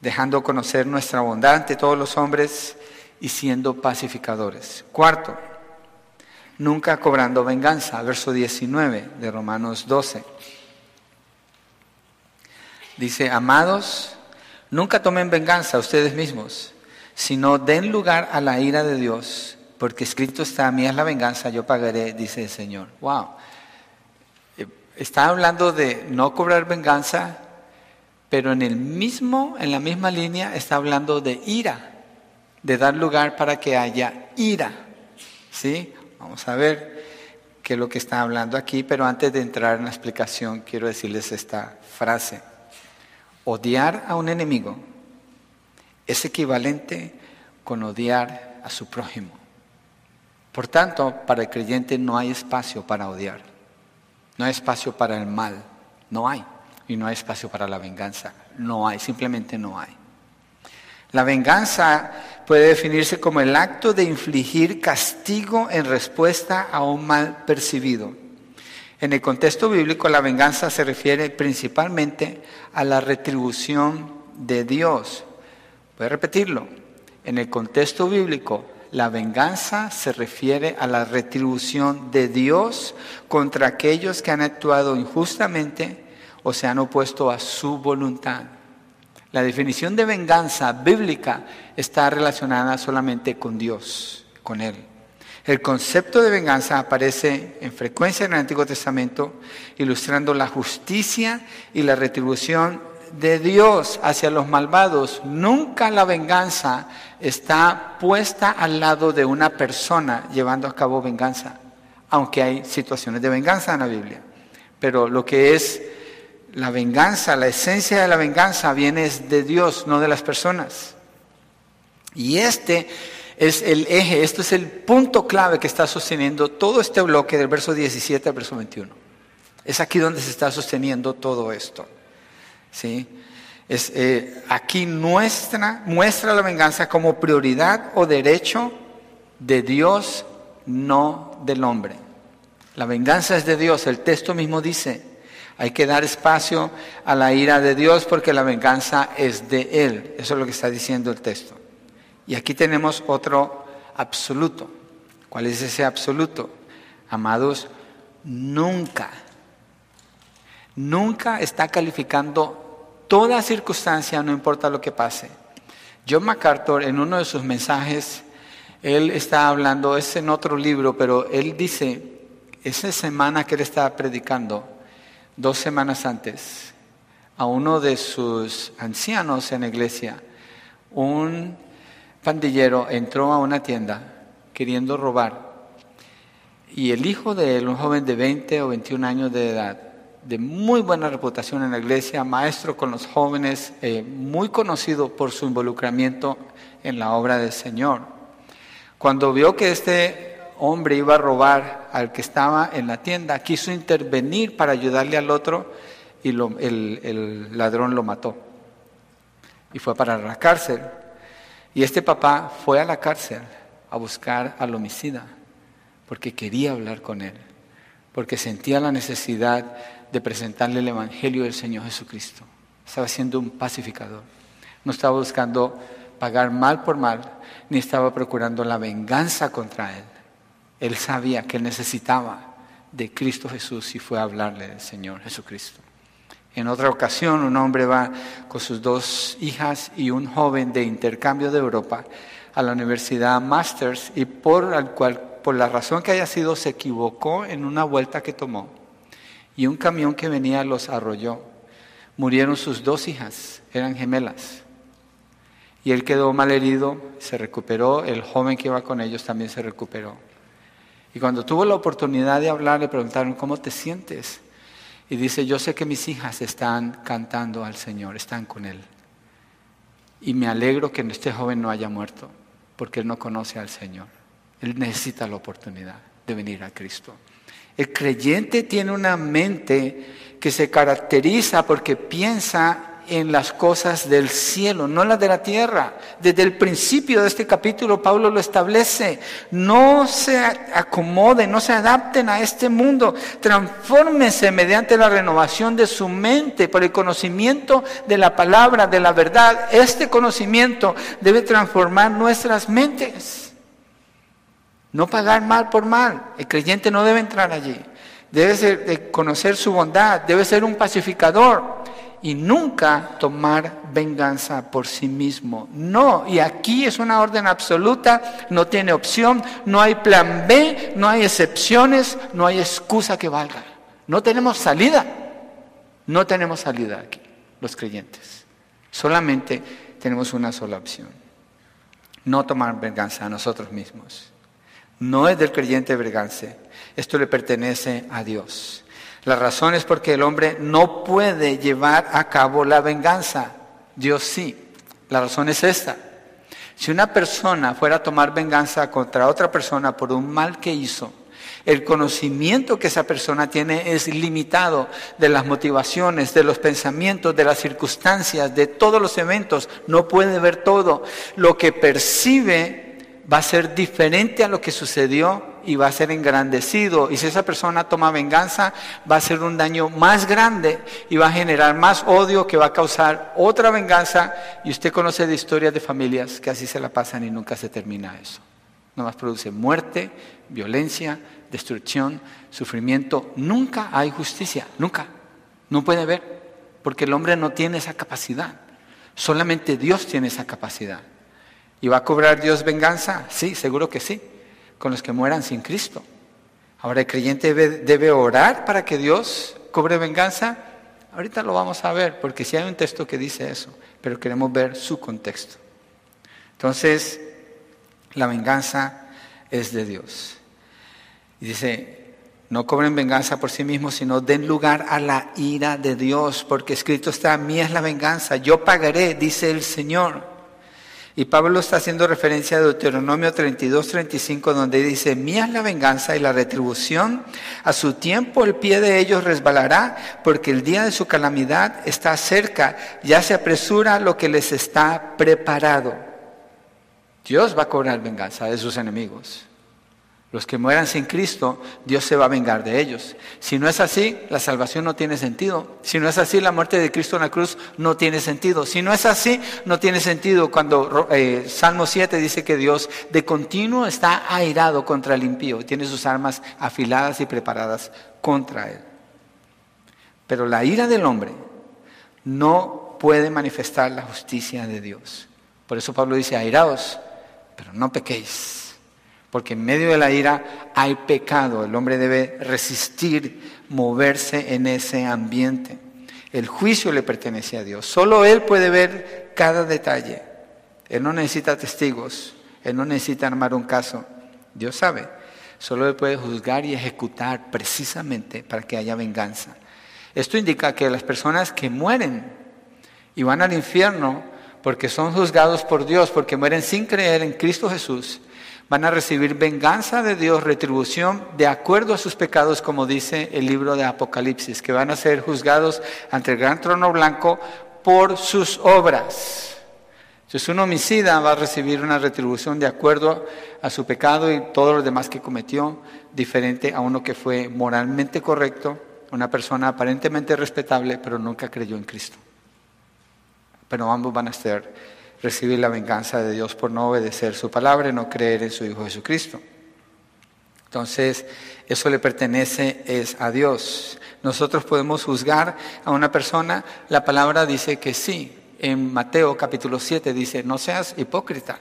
dejando conocer nuestra bondad ante todos los hombres y siendo pacificadores. Cuarto, nunca cobrando venganza, verso 19 de Romanos 12. Dice, amados, Nunca tomen venganza a ustedes mismos, sino den lugar a la ira de Dios, porque escrito está, mía es la venganza, yo pagaré, dice el Señor. Wow. Está hablando de no cobrar venganza, pero en el mismo, en la misma línea está hablando de ira, de dar lugar para que haya ira. ¿Sí? Vamos a ver qué es lo que está hablando aquí, pero antes de entrar en la explicación quiero decirles esta frase. Odiar a un enemigo es equivalente con odiar a su prójimo. Por tanto, para el creyente no hay espacio para odiar, no hay espacio para el mal, no hay, y no hay espacio para la venganza, no hay, simplemente no hay. La venganza puede definirse como el acto de infligir castigo en respuesta a un mal percibido. En el contexto bíblico, la venganza se refiere principalmente a la retribución de Dios. Voy a repetirlo. En el contexto bíblico, la venganza se refiere a la retribución de Dios contra aquellos que han actuado injustamente o se han opuesto a su voluntad. La definición de venganza bíblica está relacionada solamente con Dios, con Él. El concepto de venganza aparece en frecuencia en el Antiguo Testamento, ilustrando la justicia y la retribución de Dios hacia los malvados. Nunca la venganza está puesta al lado de una persona llevando a cabo venganza, aunque hay situaciones de venganza en la Biblia. Pero lo que es la venganza, la esencia de la venganza viene de Dios, no de las personas. Y este es el eje, esto es el punto clave que está sosteniendo todo este bloque del verso 17 al verso 21. Es aquí donde se está sosteniendo todo esto. ¿Sí? Eh, aquí muestra la venganza como prioridad o derecho de Dios, no del hombre. La venganza es de Dios, el texto mismo dice, hay que dar espacio a la ira de Dios porque la venganza es de Él. Eso es lo que está diciendo el texto. Y aquí tenemos otro absoluto. ¿Cuál es ese absoluto? Amados, nunca, nunca está calificando toda circunstancia, no importa lo que pase. John MacArthur, en uno de sus mensajes, él está hablando, es en otro libro, pero él dice, esa semana que él estaba predicando, dos semanas antes, a uno de sus ancianos en la iglesia, un pandillero entró a una tienda queriendo robar y el hijo de él, un joven de 20 o 21 años de edad, de muy buena reputación en la iglesia, maestro con los jóvenes, eh, muy conocido por su involucramiento en la obra del Señor. Cuando vio que este hombre iba a robar al que estaba en la tienda, quiso intervenir para ayudarle al otro y el, el ladrón lo mató. Y fue para la cárcel. Y este papá fue a la cárcel a buscar al homicida porque quería hablar con él, porque sentía la necesidad de presentarle el Evangelio del Señor Jesucristo. Estaba siendo un pacificador. No estaba buscando pagar mal por mal, ni estaba procurando la venganza contra él. Él sabía que necesitaba de Cristo Jesús y fue a hablarle del Señor Jesucristo. En otra ocasión, un hombre va con sus dos hijas y un joven de intercambio de Europa a la Universidad Masters y por, cual, por la razón que haya sido se equivocó en una vuelta que tomó y un camión que venía los arrolló. Murieron sus dos hijas, eran gemelas. Y él quedó mal herido, se recuperó, el joven que iba con ellos también se recuperó. Y cuando tuvo la oportunidad de hablar, le preguntaron, ¿cómo te sientes? Y dice, yo sé que mis hijas están cantando al Señor, están con Él. Y me alegro que este joven no haya muerto, porque él no conoce al Señor. Él necesita la oportunidad de venir a Cristo. El creyente tiene una mente que se caracteriza porque piensa en las cosas del cielo, no las de la tierra. Desde el principio de este capítulo Pablo lo establece. No se acomoden, no se adapten a este mundo. Transfórmense mediante la renovación de su mente por el conocimiento de la palabra, de la verdad. Este conocimiento debe transformar nuestras mentes. No pagar mal por mal. El creyente no debe entrar allí. Debe conocer su bondad, debe ser un pacificador y nunca tomar venganza por sí mismo. No, y aquí es una orden absoluta, no tiene opción, no hay plan B, no hay excepciones, no hay excusa que valga. No tenemos salida, no tenemos salida aquí, los creyentes. Solamente tenemos una sola opción, no tomar venganza a nosotros mismos. No es del creyente venganza, esto le pertenece a Dios. La razón es porque el hombre no puede llevar a cabo la venganza. Dios sí. La razón es esta. Si una persona fuera a tomar venganza contra otra persona por un mal que hizo, el conocimiento que esa persona tiene es limitado de las motivaciones, de los pensamientos, de las circunstancias, de todos los eventos. No puede ver todo. Lo que percibe va a ser diferente a lo que sucedió y va a ser engrandecido. Y si esa persona toma venganza, va a ser un daño más grande y va a generar más odio que va a causar otra venganza. Y usted conoce de historias de familias que así se la pasan y nunca se termina eso. más produce muerte, violencia, destrucción, sufrimiento. Nunca hay justicia, nunca. No puede haber, porque el hombre no tiene esa capacidad. Solamente Dios tiene esa capacidad. ¿Y va a cobrar Dios venganza? Sí, seguro que sí, con los que mueran sin Cristo. Ahora, ¿el creyente debe, orar para que Dios cobre venganza? Ahorita lo vamos a ver, porque sí hay un texto que dice eso, pero queremos ver su contexto. Entonces, la venganza es de Dios. Y dice, no cobren venganza por sí mismos, sino den lugar a la ira de Dios, porque escrito está, mía es la venganza, yo pagaré, dice el Señor. Y Pablo está haciendo referencia a Deuteronomio 32, 35, donde dice, mía es la venganza y la retribución, a su tiempo el pie de ellos resbalará, porque el día de su calamidad está cerca, ya se apresura lo que les está preparado. Dios va a cobrar venganza de sus enemigos. Los que mueran sin Cristo, Dios se va a vengar de ellos. Si no es así, la salvación no tiene sentido. Si no es así, la muerte de Cristo en la cruz no tiene sentido. Si no es así, no tiene sentido cuando eh, Salmo 7 dice que Dios de continuo está airado contra el impío, tiene sus armas afiladas y preparadas contra él. Pero la ira del hombre no puede manifestar la justicia de Dios. Por eso Pablo dice, airaos, pero no pequéis. Porque en medio de la ira hay pecado. El hombre debe resistir, moverse en ese ambiente. El juicio le pertenece a Dios. Solo Él puede ver cada detalle. Él no necesita testigos. Él no necesita armar un caso. Dios sabe. Solo Él puede juzgar y ejecutar precisamente para que haya venganza. Esto indica que las personas que mueren y van al infierno porque son juzgados por Dios, porque mueren sin creer en Cristo Jesús, van a recibir venganza de Dios, retribución de acuerdo a sus pecados, como dice el libro de Apocalipsis, que van a ser juzgados ante el gran trono blanco por sus obras. Entonces un homicida va a recibir una retribución de acuerdo a su pecado y todo lo demás que cometió, diferente a uno que fue moralmente correcto, una persona aparentemente respetable, pero nunca creyó en Cristo. Pero ambos van a ser recibir la venganza de Dios por no obedecer su palabra y no creer en su Hijo Jesucristo. Entonces, eso le pertenece es a Dios. Nosotros podemos juzgar a una persona, la palabra dice que sí. En Mateo capítulo 7 dice, no seas hipócrita.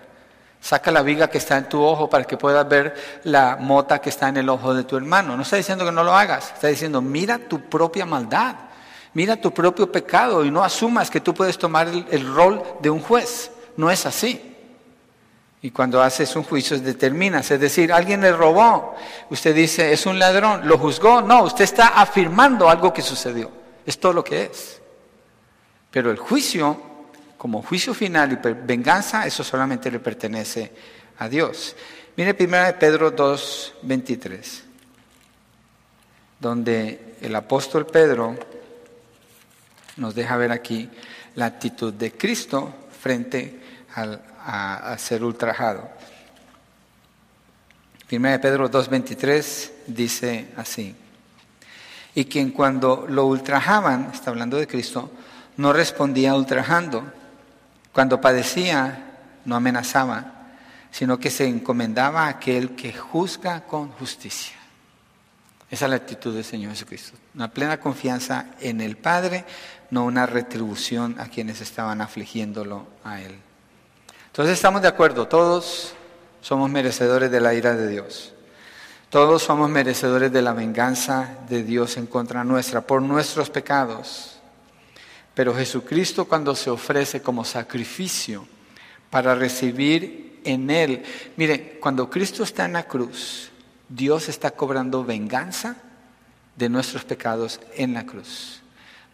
Saca la viga que está en tu ojo para que puedas ver la mota que está en el ojo de tu hermano. No está diciendo que no lo hagas, está diciendo, mira tu propia maldad, mira tu propio pecado y no asumas que tú puedes tomar el, rol de un juez. No es así. Y cuando haces un juicio determinas, es decir, alguien le robó, usted dice, es un ladrón, lo juzgó, no, usted está afirmando algo que sucedió, es todo lo que es. Pero el juicio como juicio final y venganza, eso solamente le pertenece a Dios. Mire 1 Pedro 2, 23, donde el apóstol Pedro nos deja ver aquí la actitud de Cristo frente a, a, ser ultrajado. 1 Pedro 2.23 dice así, y quien cuando lo ultrajaban, está hablando de Cristo, no respondía ultrajando, cuando padecía, no amenazaba, sino que se encomendaba a aquel que juzga con justicia. Esa es la actitud del Señor Jesucristo. Una plena confianza en el Padre, no una retribución a quienes estaban afligiéndolo a Él. Entonces estamos de acuerdo, todos somos merecedores de la ira de Dios. Todos somos merecedores de la venganza de Dios en contra nuestra por nuestros pecados. Pero Jesucristo cuando se ofrece como sacrificio para recibir en Él, mire, cuando Cristo está en la cruz, Dios está cobrando venganza de nuestros pecados en la cruz.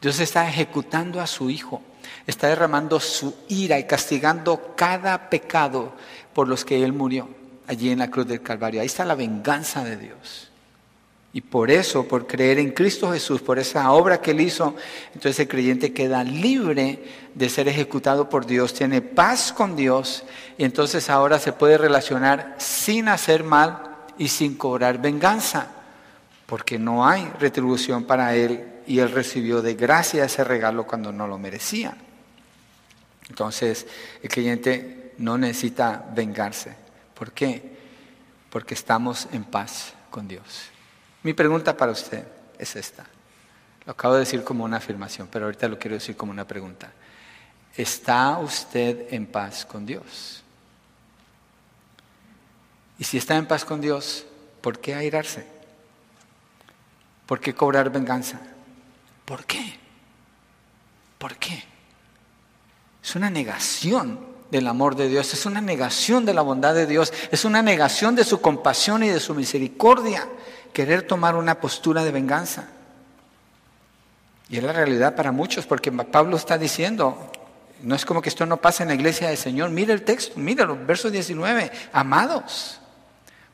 Dios está ejecutando a su Hijo, está derramando su ira y castigando cada pecado por los que Él murió allí en la cruz del Calvario. Ahí está la venganza de Dios. Y por eso, por creer en Cristo Jesús, por esa obra que Él hizo, entonces el creyente queda libre de ser ejecutado por Dios, tiene paz con Dios y entonces ahora se puede relacionar sin hacer mal y sin cobrar venganza, porque no hay retribución para Él y Él recibió de gracia ese regalo cuando no lo merecía. Entonces el creyente no necesita vengarse. ¿Por qué? Porque estamos en paz con Dios. Mi pregunta para usted es esta. Lo acabo de decir como una afirmación, pero ahorita lo quiero decir como una pregunta. ¿Está usted en paz con Dios? Y si está en paz con Dios, ¿por qué airarse? ¿Por qué cobrar venganza? ¿Por qué? ¿Por qué? Es una negación del amor de Dios, es una negación de la bondad de Dios, es una negación de su compasión y de su misericordia querer tomar una postura de venganza. Y es la realidad para muchos, porque Pablo está diciendo, no es como que esto no pasa en la iglesia del Señor. Mira el texto, míralo, verso 19, amados.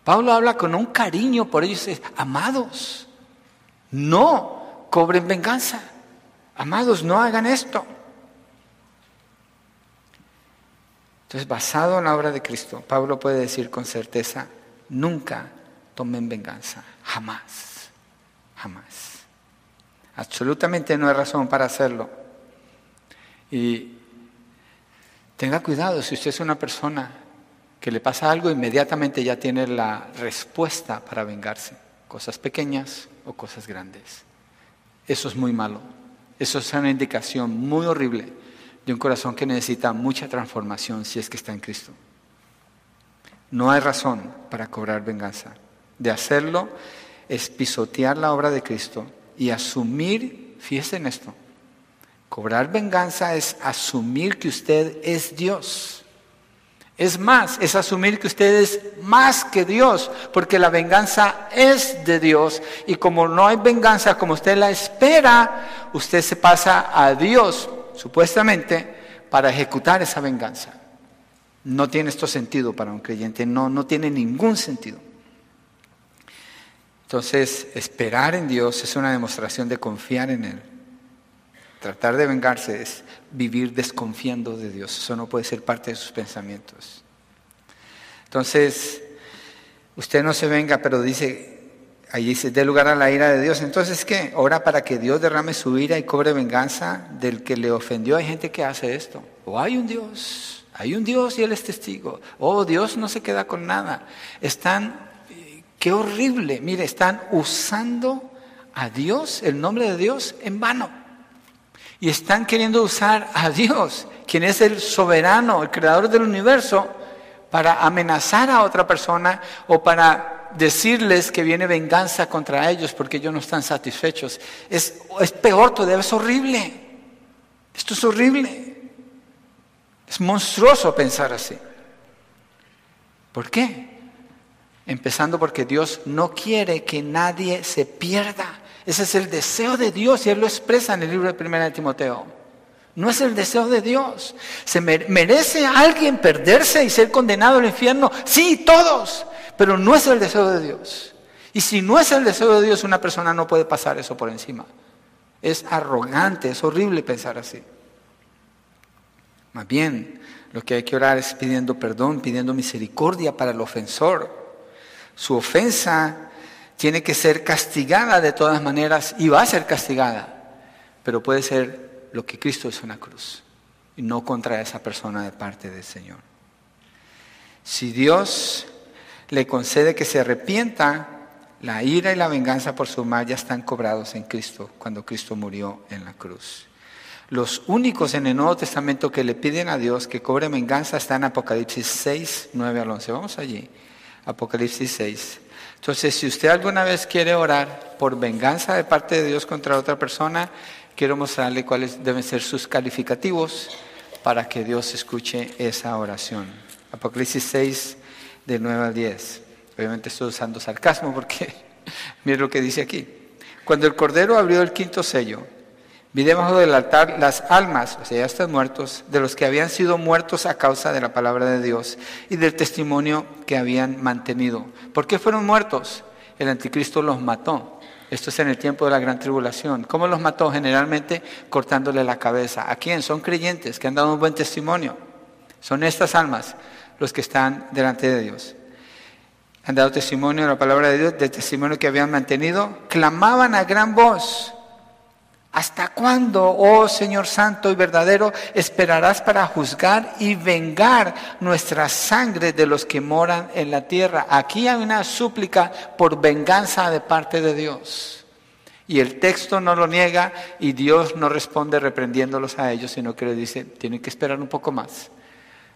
Pablo habla con un cariño por ellos, dice, amados, no cobren venganza. Amados, no hagan esto. Entonces, basado en la obra de Cristo, Pablo puede decir con certeza, nunca tomen venganza. Jamás, jamás. Absolutamente no hay razón para hacerlo. Y tenga cuidado si usted es una persona que le pasa algo, inmediatamente ya tiene la respuesta para vengarse. Cosas pequeñas o cosas grandes. Eso es muy malo. Eso es una indicación muy horrible de un corazón que necesita mucha transformación si es que está en Cristo. No hay razón para cobrar venganza. De hacerlo es pisotear la obra de Cristo y asumir, fíjese en esto, cobrar venganza es asumir que usted es Dios. Es más, es asumir que usted es más que Dios, porque la venganza es de Dios y como no hay venganza como usted la espera, usted se pasa a Dios, supuestamente, para ejecutar esa venganza. No tiene esto sentido para un creyente, no, no tiene ningún sentido. Entonces, esperar en Dios es una demostración de confiar en Él. Tratar de vengarse es vivir desconfiando de Dios. Eso no puede ser parte de sus pensamientos. Entonces, usted no se venga, pero dice, ahí dice, dé lugar a la ira de Dios. Entonces, ¿qué? Ora para que Dios derrame su ira y cobre venganza del que le ofendió. Hay gente que hace esto. o hay un Dios, hay un Dios y Él es testigo, o Dios no se queda con nada. Están, qué horrible, mire, están usando a Dios, el nombre de Dios, en vano. Y están queriendo usar a Dios, quien es el soberano, el creador del universo, para amenazar a otra persona o para decirles que viene venganza contra ellos porque ellos no están satisfechos. Es, peor todavía, es horrible. Esto es horrible. Es monstruoso pensar así. ¿Por qué? Empezando porque Dios no quiere que nadie se pierda. Ese es el deseo de Dios y Él lo expresa en el libro de 1 de Timoteo. No es el deseo de Dios. ¿Se merece alguien perderse y ser condenado al infierno? Sí, todos. Pero no es el deseo de Dios. Y si no es el deseo de Dios, una persona no puede pasar eso por encima. Es arrogante, es horrible pensar así. Más bien, lo que hay que orar es pidiendo perdón, pidiendo misericordia para el ofensor. Su ofensa tiene que ser castigada de todas maneras y va a ser castigada, pero puede ser lo que Cristo es una cruz y no contra esa persona de parte del Señor. Si Dios le concede que se arrepienta, la ira y la venganza por su mal ya están cobrados en Cristo cuando Cristo murió en la cruz. Los únicos en el Nuevo Testamento que le piden a Dios que cobre venganza están en Apocalipsis 6, 9 al 11. Vamos allí. Apocalipsis 6. Entonces, si usted alguna vez quiere orar por venganza de parte de Dios contra otra persona, quiero mostrarle cuáles deben ser sus calificativos para que Dios escuche esa oración. Apocalipsis 6, de 9 al 10. Obviamente estoy usando sarcasmo porque mire lo que dice aquí. Cuando el Cordero abrió el quinto sello, vi debajo del altar las almas, o sea, ya están muertos, de los que habían sido muertos a causa de la palabra de Dios y del testimonio que habían mantenido. ¿Por qué fueron muertos? El anticristo los mató. Esto es en el tiempo de la gran tribulación. ¿Cómo los mató? Generalmente cortándole la cabeza. ¿A quién? Son creyentes que han dado un buen testimonio. Son estas almas los que están delante de Dios. Han dado testimonio de la palabra de Dios, del testimonio que habían mantenido. Clamaban a gran voz. ¿Hasta cuándo, oh Señor Santo y verdadero, esperarás para juzgar y vengar nuestra sangre de los que moran en la tierra? Aquí hay una súplica por venganza de parte de Dios. Y el texto no lo niega y Dios no responde reprendiéndolos a ellos, sino que les dice, tienen que esperar un poco más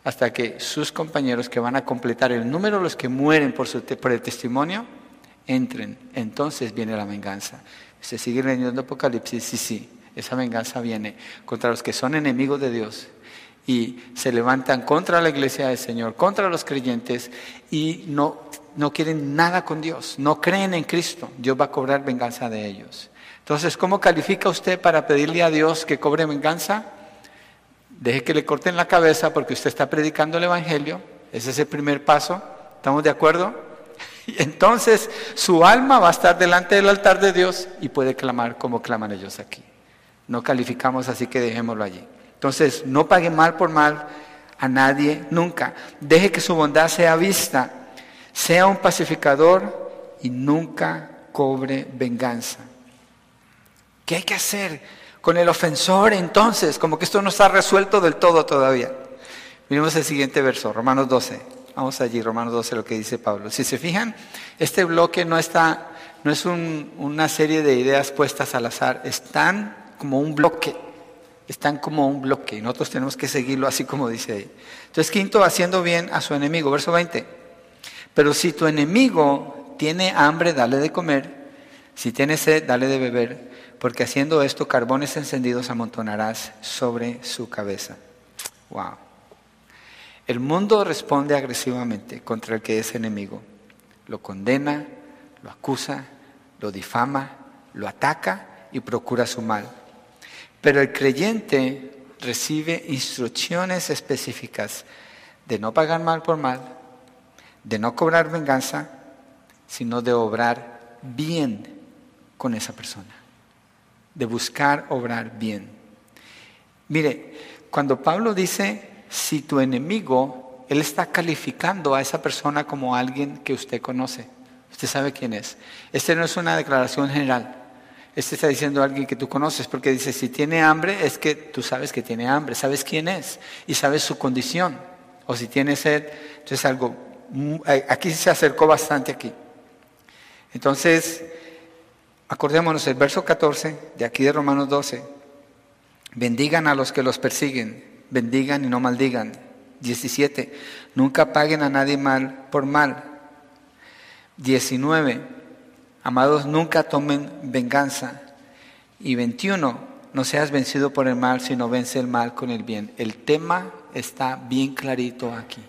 hasta que sus compañeros que van a completar el número de los que mueren por, su, por el testimonio entren. Entonces viene la venganza. Se sigue leyendo Apocalipsis, sí, sí, esa venganza viene contra los que son enemigos de Dios y se levantan contra la iglesia del Señor, contra los creyentes y no, no quieren nada con Dios, no creen en Cristo. Dios va a cobrar venganza de ellos. Entonces, ¿cómo califica usted para pedirle a Dios que cobre venganza? Deje que le corten la cabeza porque usted está predicando el Evangelio. Ese es el primer paso. ¿Estamos de acuerdo? Y entonces su alma va a estar delante del altar de Dios y puede clamar como claman ellos aquí. No calificamos así que dejémoslo allí. Entonces, no pague mal por mal a nadie nunca. Deje que su bondad sea vista. Sea un pacificador y nunca cobre venganza. ¿Qué hay que hacer? con el ofensor entonces, como que esto no está resuelto del todo todavía. Miremos el siguiente verso, Romanos 12. Vamos allí, Romanos 12, lo que dice Pablo. Si se fijan, este bloque no está, no es una serie de ideas puestas al azar, están como un bloque, están como un bloque, y nosotros tenemos que seguirlo así como dice ahí. Entonces, quinto, haciendo bien a su enemigo, verso 20. Pero si tu enemigo tiene hambre, dale de comer, si tiene sed, dale de beber porque haciendo esto carbones encendidos amontonarás sobre su cabeza. Wow. El mundo responde agresivamente contra el que es enemigo. Lo condena, lo acusa, lo difama, lo ataca y procura su mal. Pero el creyente recibe instrucciones específicas de no pagar mal por mal, de no cobrar venganza, sino de obrar bien con esa persona de buscar obrar bien. Mire, cuando Pablo dice, si tu enemigo, él está calificando a esa persona como alguien que usted conoce. Usted sabe quién es. Esta no es una declaración general. Este está diciendo a alguien que tú conoces, porque dice, si tiene hambre, es que tú sabes que tiene hambre, sabes quién es y sabes su condición. O si tiene sed, entonces algo, aquí se acercó bastante aquí. Entonces, acordémonos, el verso 14 de aquí de Romanos 12, bendigan a los que los persiguen, bendigan y no maldigan. 17, nunca paguen a nadie mal por mal. 19, amados, nunca tomen venganza. Y 21, no seas vencido por el mal, sino vence el mal con el bien. El tema está bien clarito aquí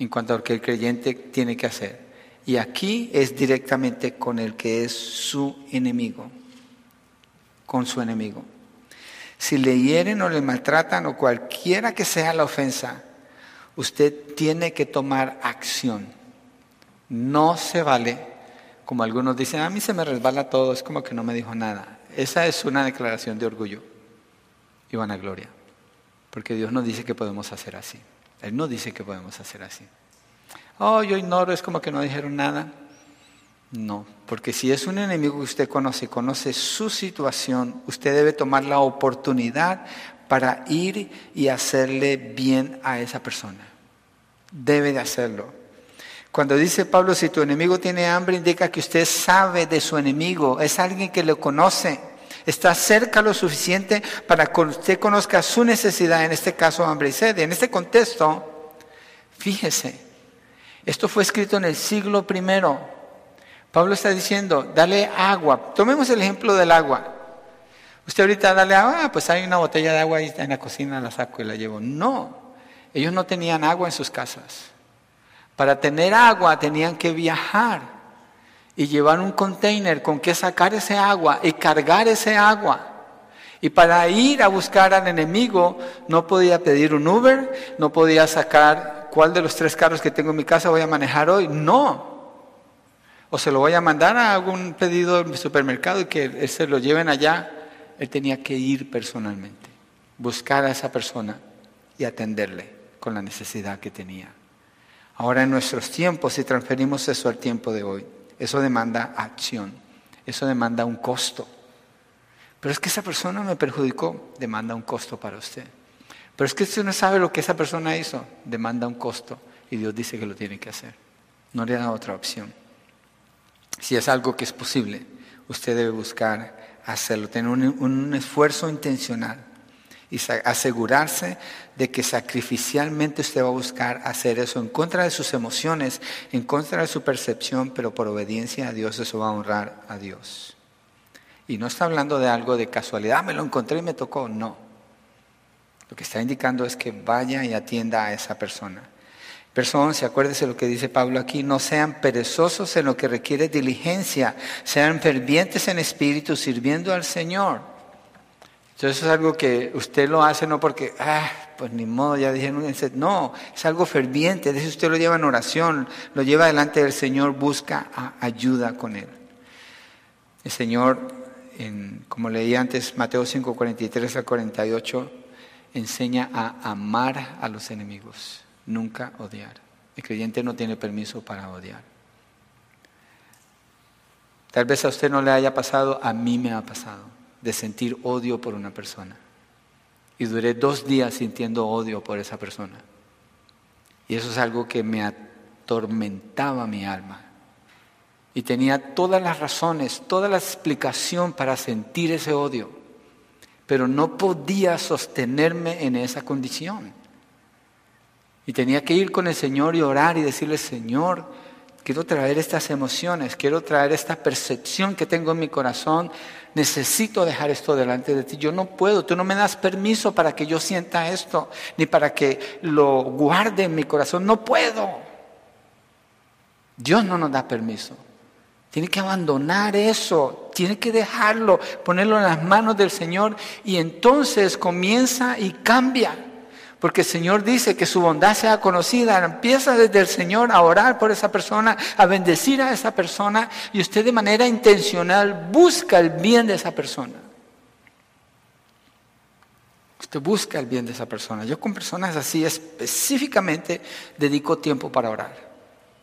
en cuanto a lo que el creyente tiene que hacer. Y aquí es directamente con el que es su enemigo, con su enemigo. Si le hieren o le maltratan o cualquiera que sea la ofensa, usted tiene que tomar acción. No se vale, como algunos dicen, a mí se me resbala todo, es como que no me dijo nada. Esa es una declaración de orgullo y vanagloria, porque Dios no dice que podemos hacer así. Él no dice que podemos hacer así. Oh, yo ignoro, es como que no dijeron nada. No, porque si es un enemigo que usted conoce, conoce su situación, usted debe tomar la oportunidad para ir y hacerle bien a esa persona. Debe de hacerlo. Cuando dice Pablo, si tu enemigo tiene hambre, indica que usted sabe de su enemigo, es alguien que lo conoce, está cerca lo suficiente para que usted conozca su necesidad, en este caso hambre y sed. En este contexto, fíjese, esto fue escrito en el siglo primero. Pablo está diciendo, dale agua. Tomemos el ejemplo del agua. Usted ahorita dale agua, ah, pues hay una botella de agua ahí en la cocina, la saco y la llevo. No, ellos no tenían agua en sus casas. Para tener agua tenían que viajar y llevar un container con que sacar ese agua y cargar ese agua. Y para ir a buscar al enemigo no podía pedir un Uber, no podía sacar cuál de los tres carros que tengo en mi casa voy a manejar hoy. No. O se lo voy a mandar a algún pedido en supermercado y que se lo lleven allá él tenía que ir personalmente, buscar a esa persona y atenderle con la necesidad que tenía. Ahora en nuestros tiempos, si transferimos eso al tiempo de hoy, eso demanda acción, eso demanda un costo. Pero es que esa persona me perjudicó, demanda un costo para usted. Pero es que usted no sabe lo que esa persona hizo, demanda un costo y Dios dice que lo tiene que hacer. No le da otra opción. Si es algo que es posible, usted debe buscar hacerlo, tener un, esfuerzo intencional y asegurarse de que sacrificialmente usted va a buscar hacer eso en contra de sus emociones, en contra de su percepción, pero por obediencia a Dios eso va a honrar a Dios. Y no está hablando de algo de casualidad, ah, me lo encontré y me tocó, no. Lo que está indicando es que vaya y atienda a esa persona. Personas, acuérdese lo que dice Pablo aquí, no sean perezosos en lo que requiere diligencia, sean fervientes en espíritu sirviendo al Señor. Entonces es algo que usted lo hace no porque, ah, pues ni modo, ya dijeron, no, es algo ferviente, de usted lo lleva en oración, lo lleva delante del Señor, busca ayuda con Él. El Señor, como leí antes, Mateo 5, 43 al 48, enseña a amar a los enemigos nunca odiar. El creyente no tiene permiso para odiar. Tal vez a usted no le haya pasado, a mí me ha pasado, de sentir odio por una persona. Y duré dos días sintiendo odio por esa persona. Y eso es algo que me atormentaba mi alma. Y tenía todas las razones, toda la explicación para sentir ese odio. Pero no podía sostenerme en esa condición. Y tenía que ir con el Señor y orar y decirle, Señor, quiero traer estas emociones, quiero traer esta percepción que tengo en mi corazón, necesito dejar esto delante de ti. Yo no puedo, tú no me das permiso para que yo sienta esto, ni para que lo guarde en mi corazón, no puedo. Dios no nos da permiso. Tiene que abandonar eso, tiene que dejarlo, ponerlo en las manos del Señor y entonces comienza y cambia. Porque el Señor dice que su bondad sea conocida. Empieza desde el Señor a orar por esa persona, a bendecir a esa persona y usted de manera intencional busca el bien de esa persona. Usted busca el bien de esa persona. Yo con personas así específicamente dedico tiempo para orar,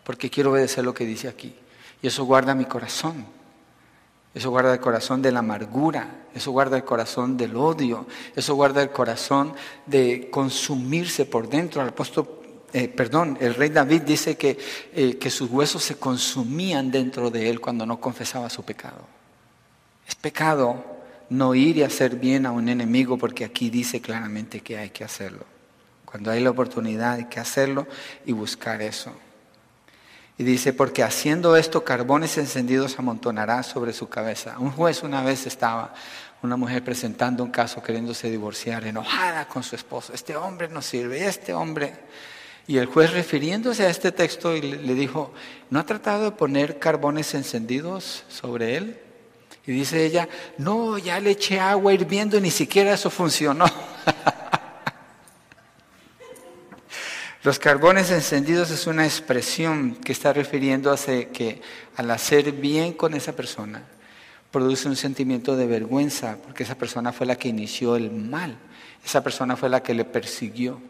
porque quiero obedecer lo que dice aquí. Y eso guarda mi corazón. Eso guarda el corazón de la amargura, eso guarda el corazón del odio, eso guarda el corazón de consumirse por dentro. El apóstol, eh, perdón, el rey David dice que, eh, que sus huesos se consumían dentro de él cuando no confesaba su pecado. Es pecado no ir y hacer bien a un enemigo porque aquí dice claramente que hay que hacerlo. Cuando hay la oportunidad hay que hacerlo y buscar eso. Y dice, porque haciendo esto carbones encendidos amontonará sobre su cabeza. Un juez una vez estaba, una mujer presentando un caso queriéndose divorciar, enojada con su esposo. Este hombre no sirve, este hombre. Y el juez refiriéndose a este texto le dijo, ¿no ha tratado de poner carbones encendidos sobre él? Y dice ella, no, ya le eché agua hirviendo y ni siquiera eso funcionó. Los carbones encendidos es una expresión que está refiriendo a que al hacer bien con esa persona, produce un sentimiento de vergüenza, porque esa persona fue la que inició el mal, esa persona fue la que le persiguió.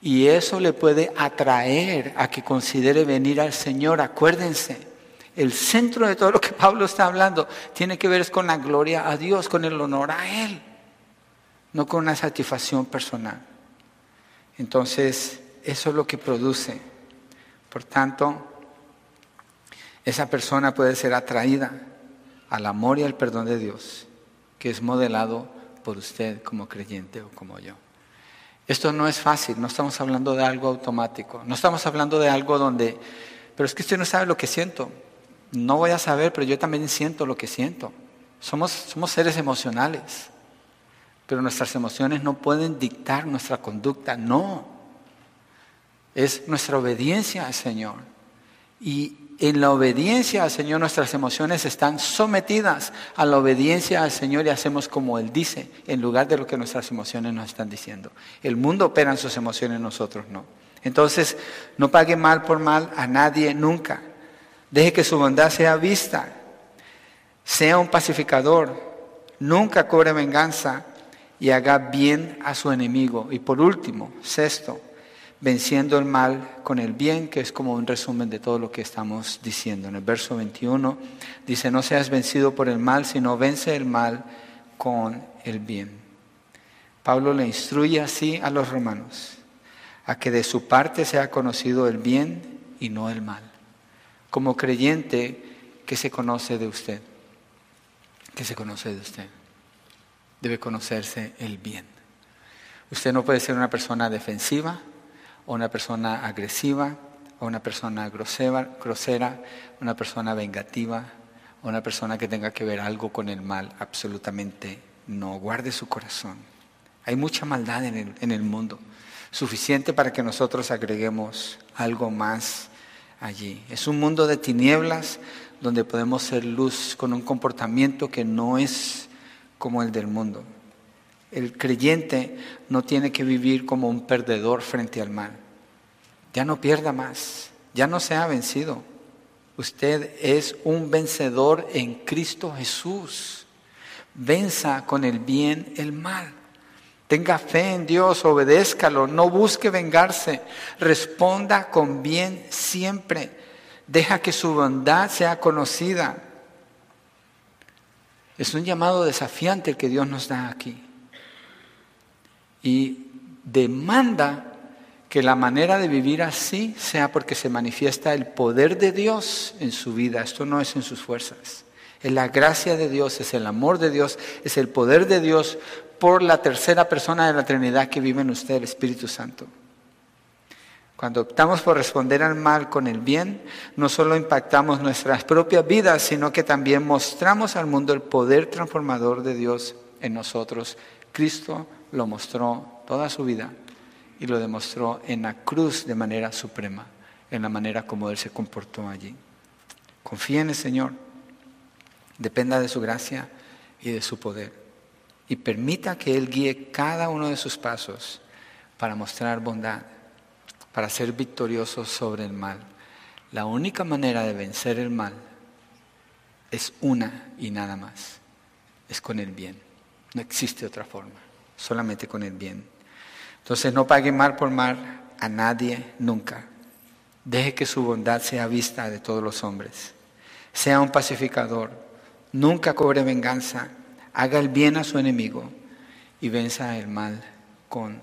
Y eso le puede atraer a que considere venir al Señor. Acuérdense, el centro de todo lo que Pablo está hablando tiene que ver con la gloria a Dios, con el honor a Él, no con una satisfacción personal. Entonces, eso es lo que produce. Por tanto, esa persona puede ser atraída al amor y al perdón de Dios, que es modelado por usted como creyente o como yo. Esto no es fácil, no estamos hablando de algo automático, no estamos hablando de algo donde, pero es que usted no sabe lo que siento. No voy a saber, pero yo también siento lo que siento. Somos, somos seres emocionales, pero nuestras emociones no pueden dictar nuestra conducta, no es nuestra obediencia al Señor. Y en la obediencia al Señor nuestras emociones están sometidas a la obediencia al Señor y hacemos como Él dice, en lugar de lo que nuestras emociones nos están diciendo. El mundo opera en sus emociones, nosotros no. Entonces, no pague mal por mal a nadie nunca. Deje que su bondad sea vista. Sea un pacificador. Nunca cobre venganza y haga bien a su enemigo. Y por último, sexto, venciendo el mal con el bien, que es como un resumen de todo lo que estamos diciendo. En el verso 21 dice, no seas vencido por el mal, sino vence el mal con el bien. Pablo le instruye así a los romanos, a que de su parte sea conocido el bien y no el mal. Como creyente que se conoce de usted, que se conoce de usted, debe conocerse el bien. Usted no puede ser una persona defensiva, o una persona agresiva, o una persona grosera, una persona vengativa, o una persona que tenga que ver algo con el mal. Absolutamente no. Guarde su corazón. Hay mucha maldad en el, en el mundo, suficiente para que nosotros agreguemos algo más allí. Es un mundo de tinieblas donde podemos ser luz con un comportamiento que no es como el del mundo. El creyente no tiene que vivir como un perdedor frente al mal. Ya no pierda más, ya no se ha vencido. Usted es un vencedor en Cristo Jesús. Venza con el bien el mal. Tenga fe en Dios, obedézcalo, no busque vengarse, responda con bien siempre. Deja que su bondad sea conocida. Es un llamado desafiante el que Dios nos da aquí y demanda que la manera de vivir así sea porque se manifiesta el poder de Dios en su vida. Esto no es en sus fuerzas. Es la gracia de Dios, es el amor de Dios, es el poder de Dios por la tercera persona de la Trinidad que vive en usted, el Espíritu Santo. Cuando optamos por responder al mal con el bien, no solo impactamos nuestras propias vidas, sino que también mostramos al mundo el poder transformador de Dios en nosotros. Cristo lo mostró toda su vida y lo demostró en la cruz de manera suprema, en la manera como Él se comportó allí. Confía en el Señor, dependa de su gracia y de su poder y permita que Él guíe cada uno de sus pasos para mostrar bondad, para ser victorioso sobre el mal. La única manera de vencer el mal es una y nada más, es con el bien. No existe otra forma solamente con el bien. Entonces no pague mal por mal a nadie nunca. Deje que su bondad sea vista de todos los hombres. Sea un pacificador. Nunca cobre venganza. Haga el bien a su enemigo y venza el mal con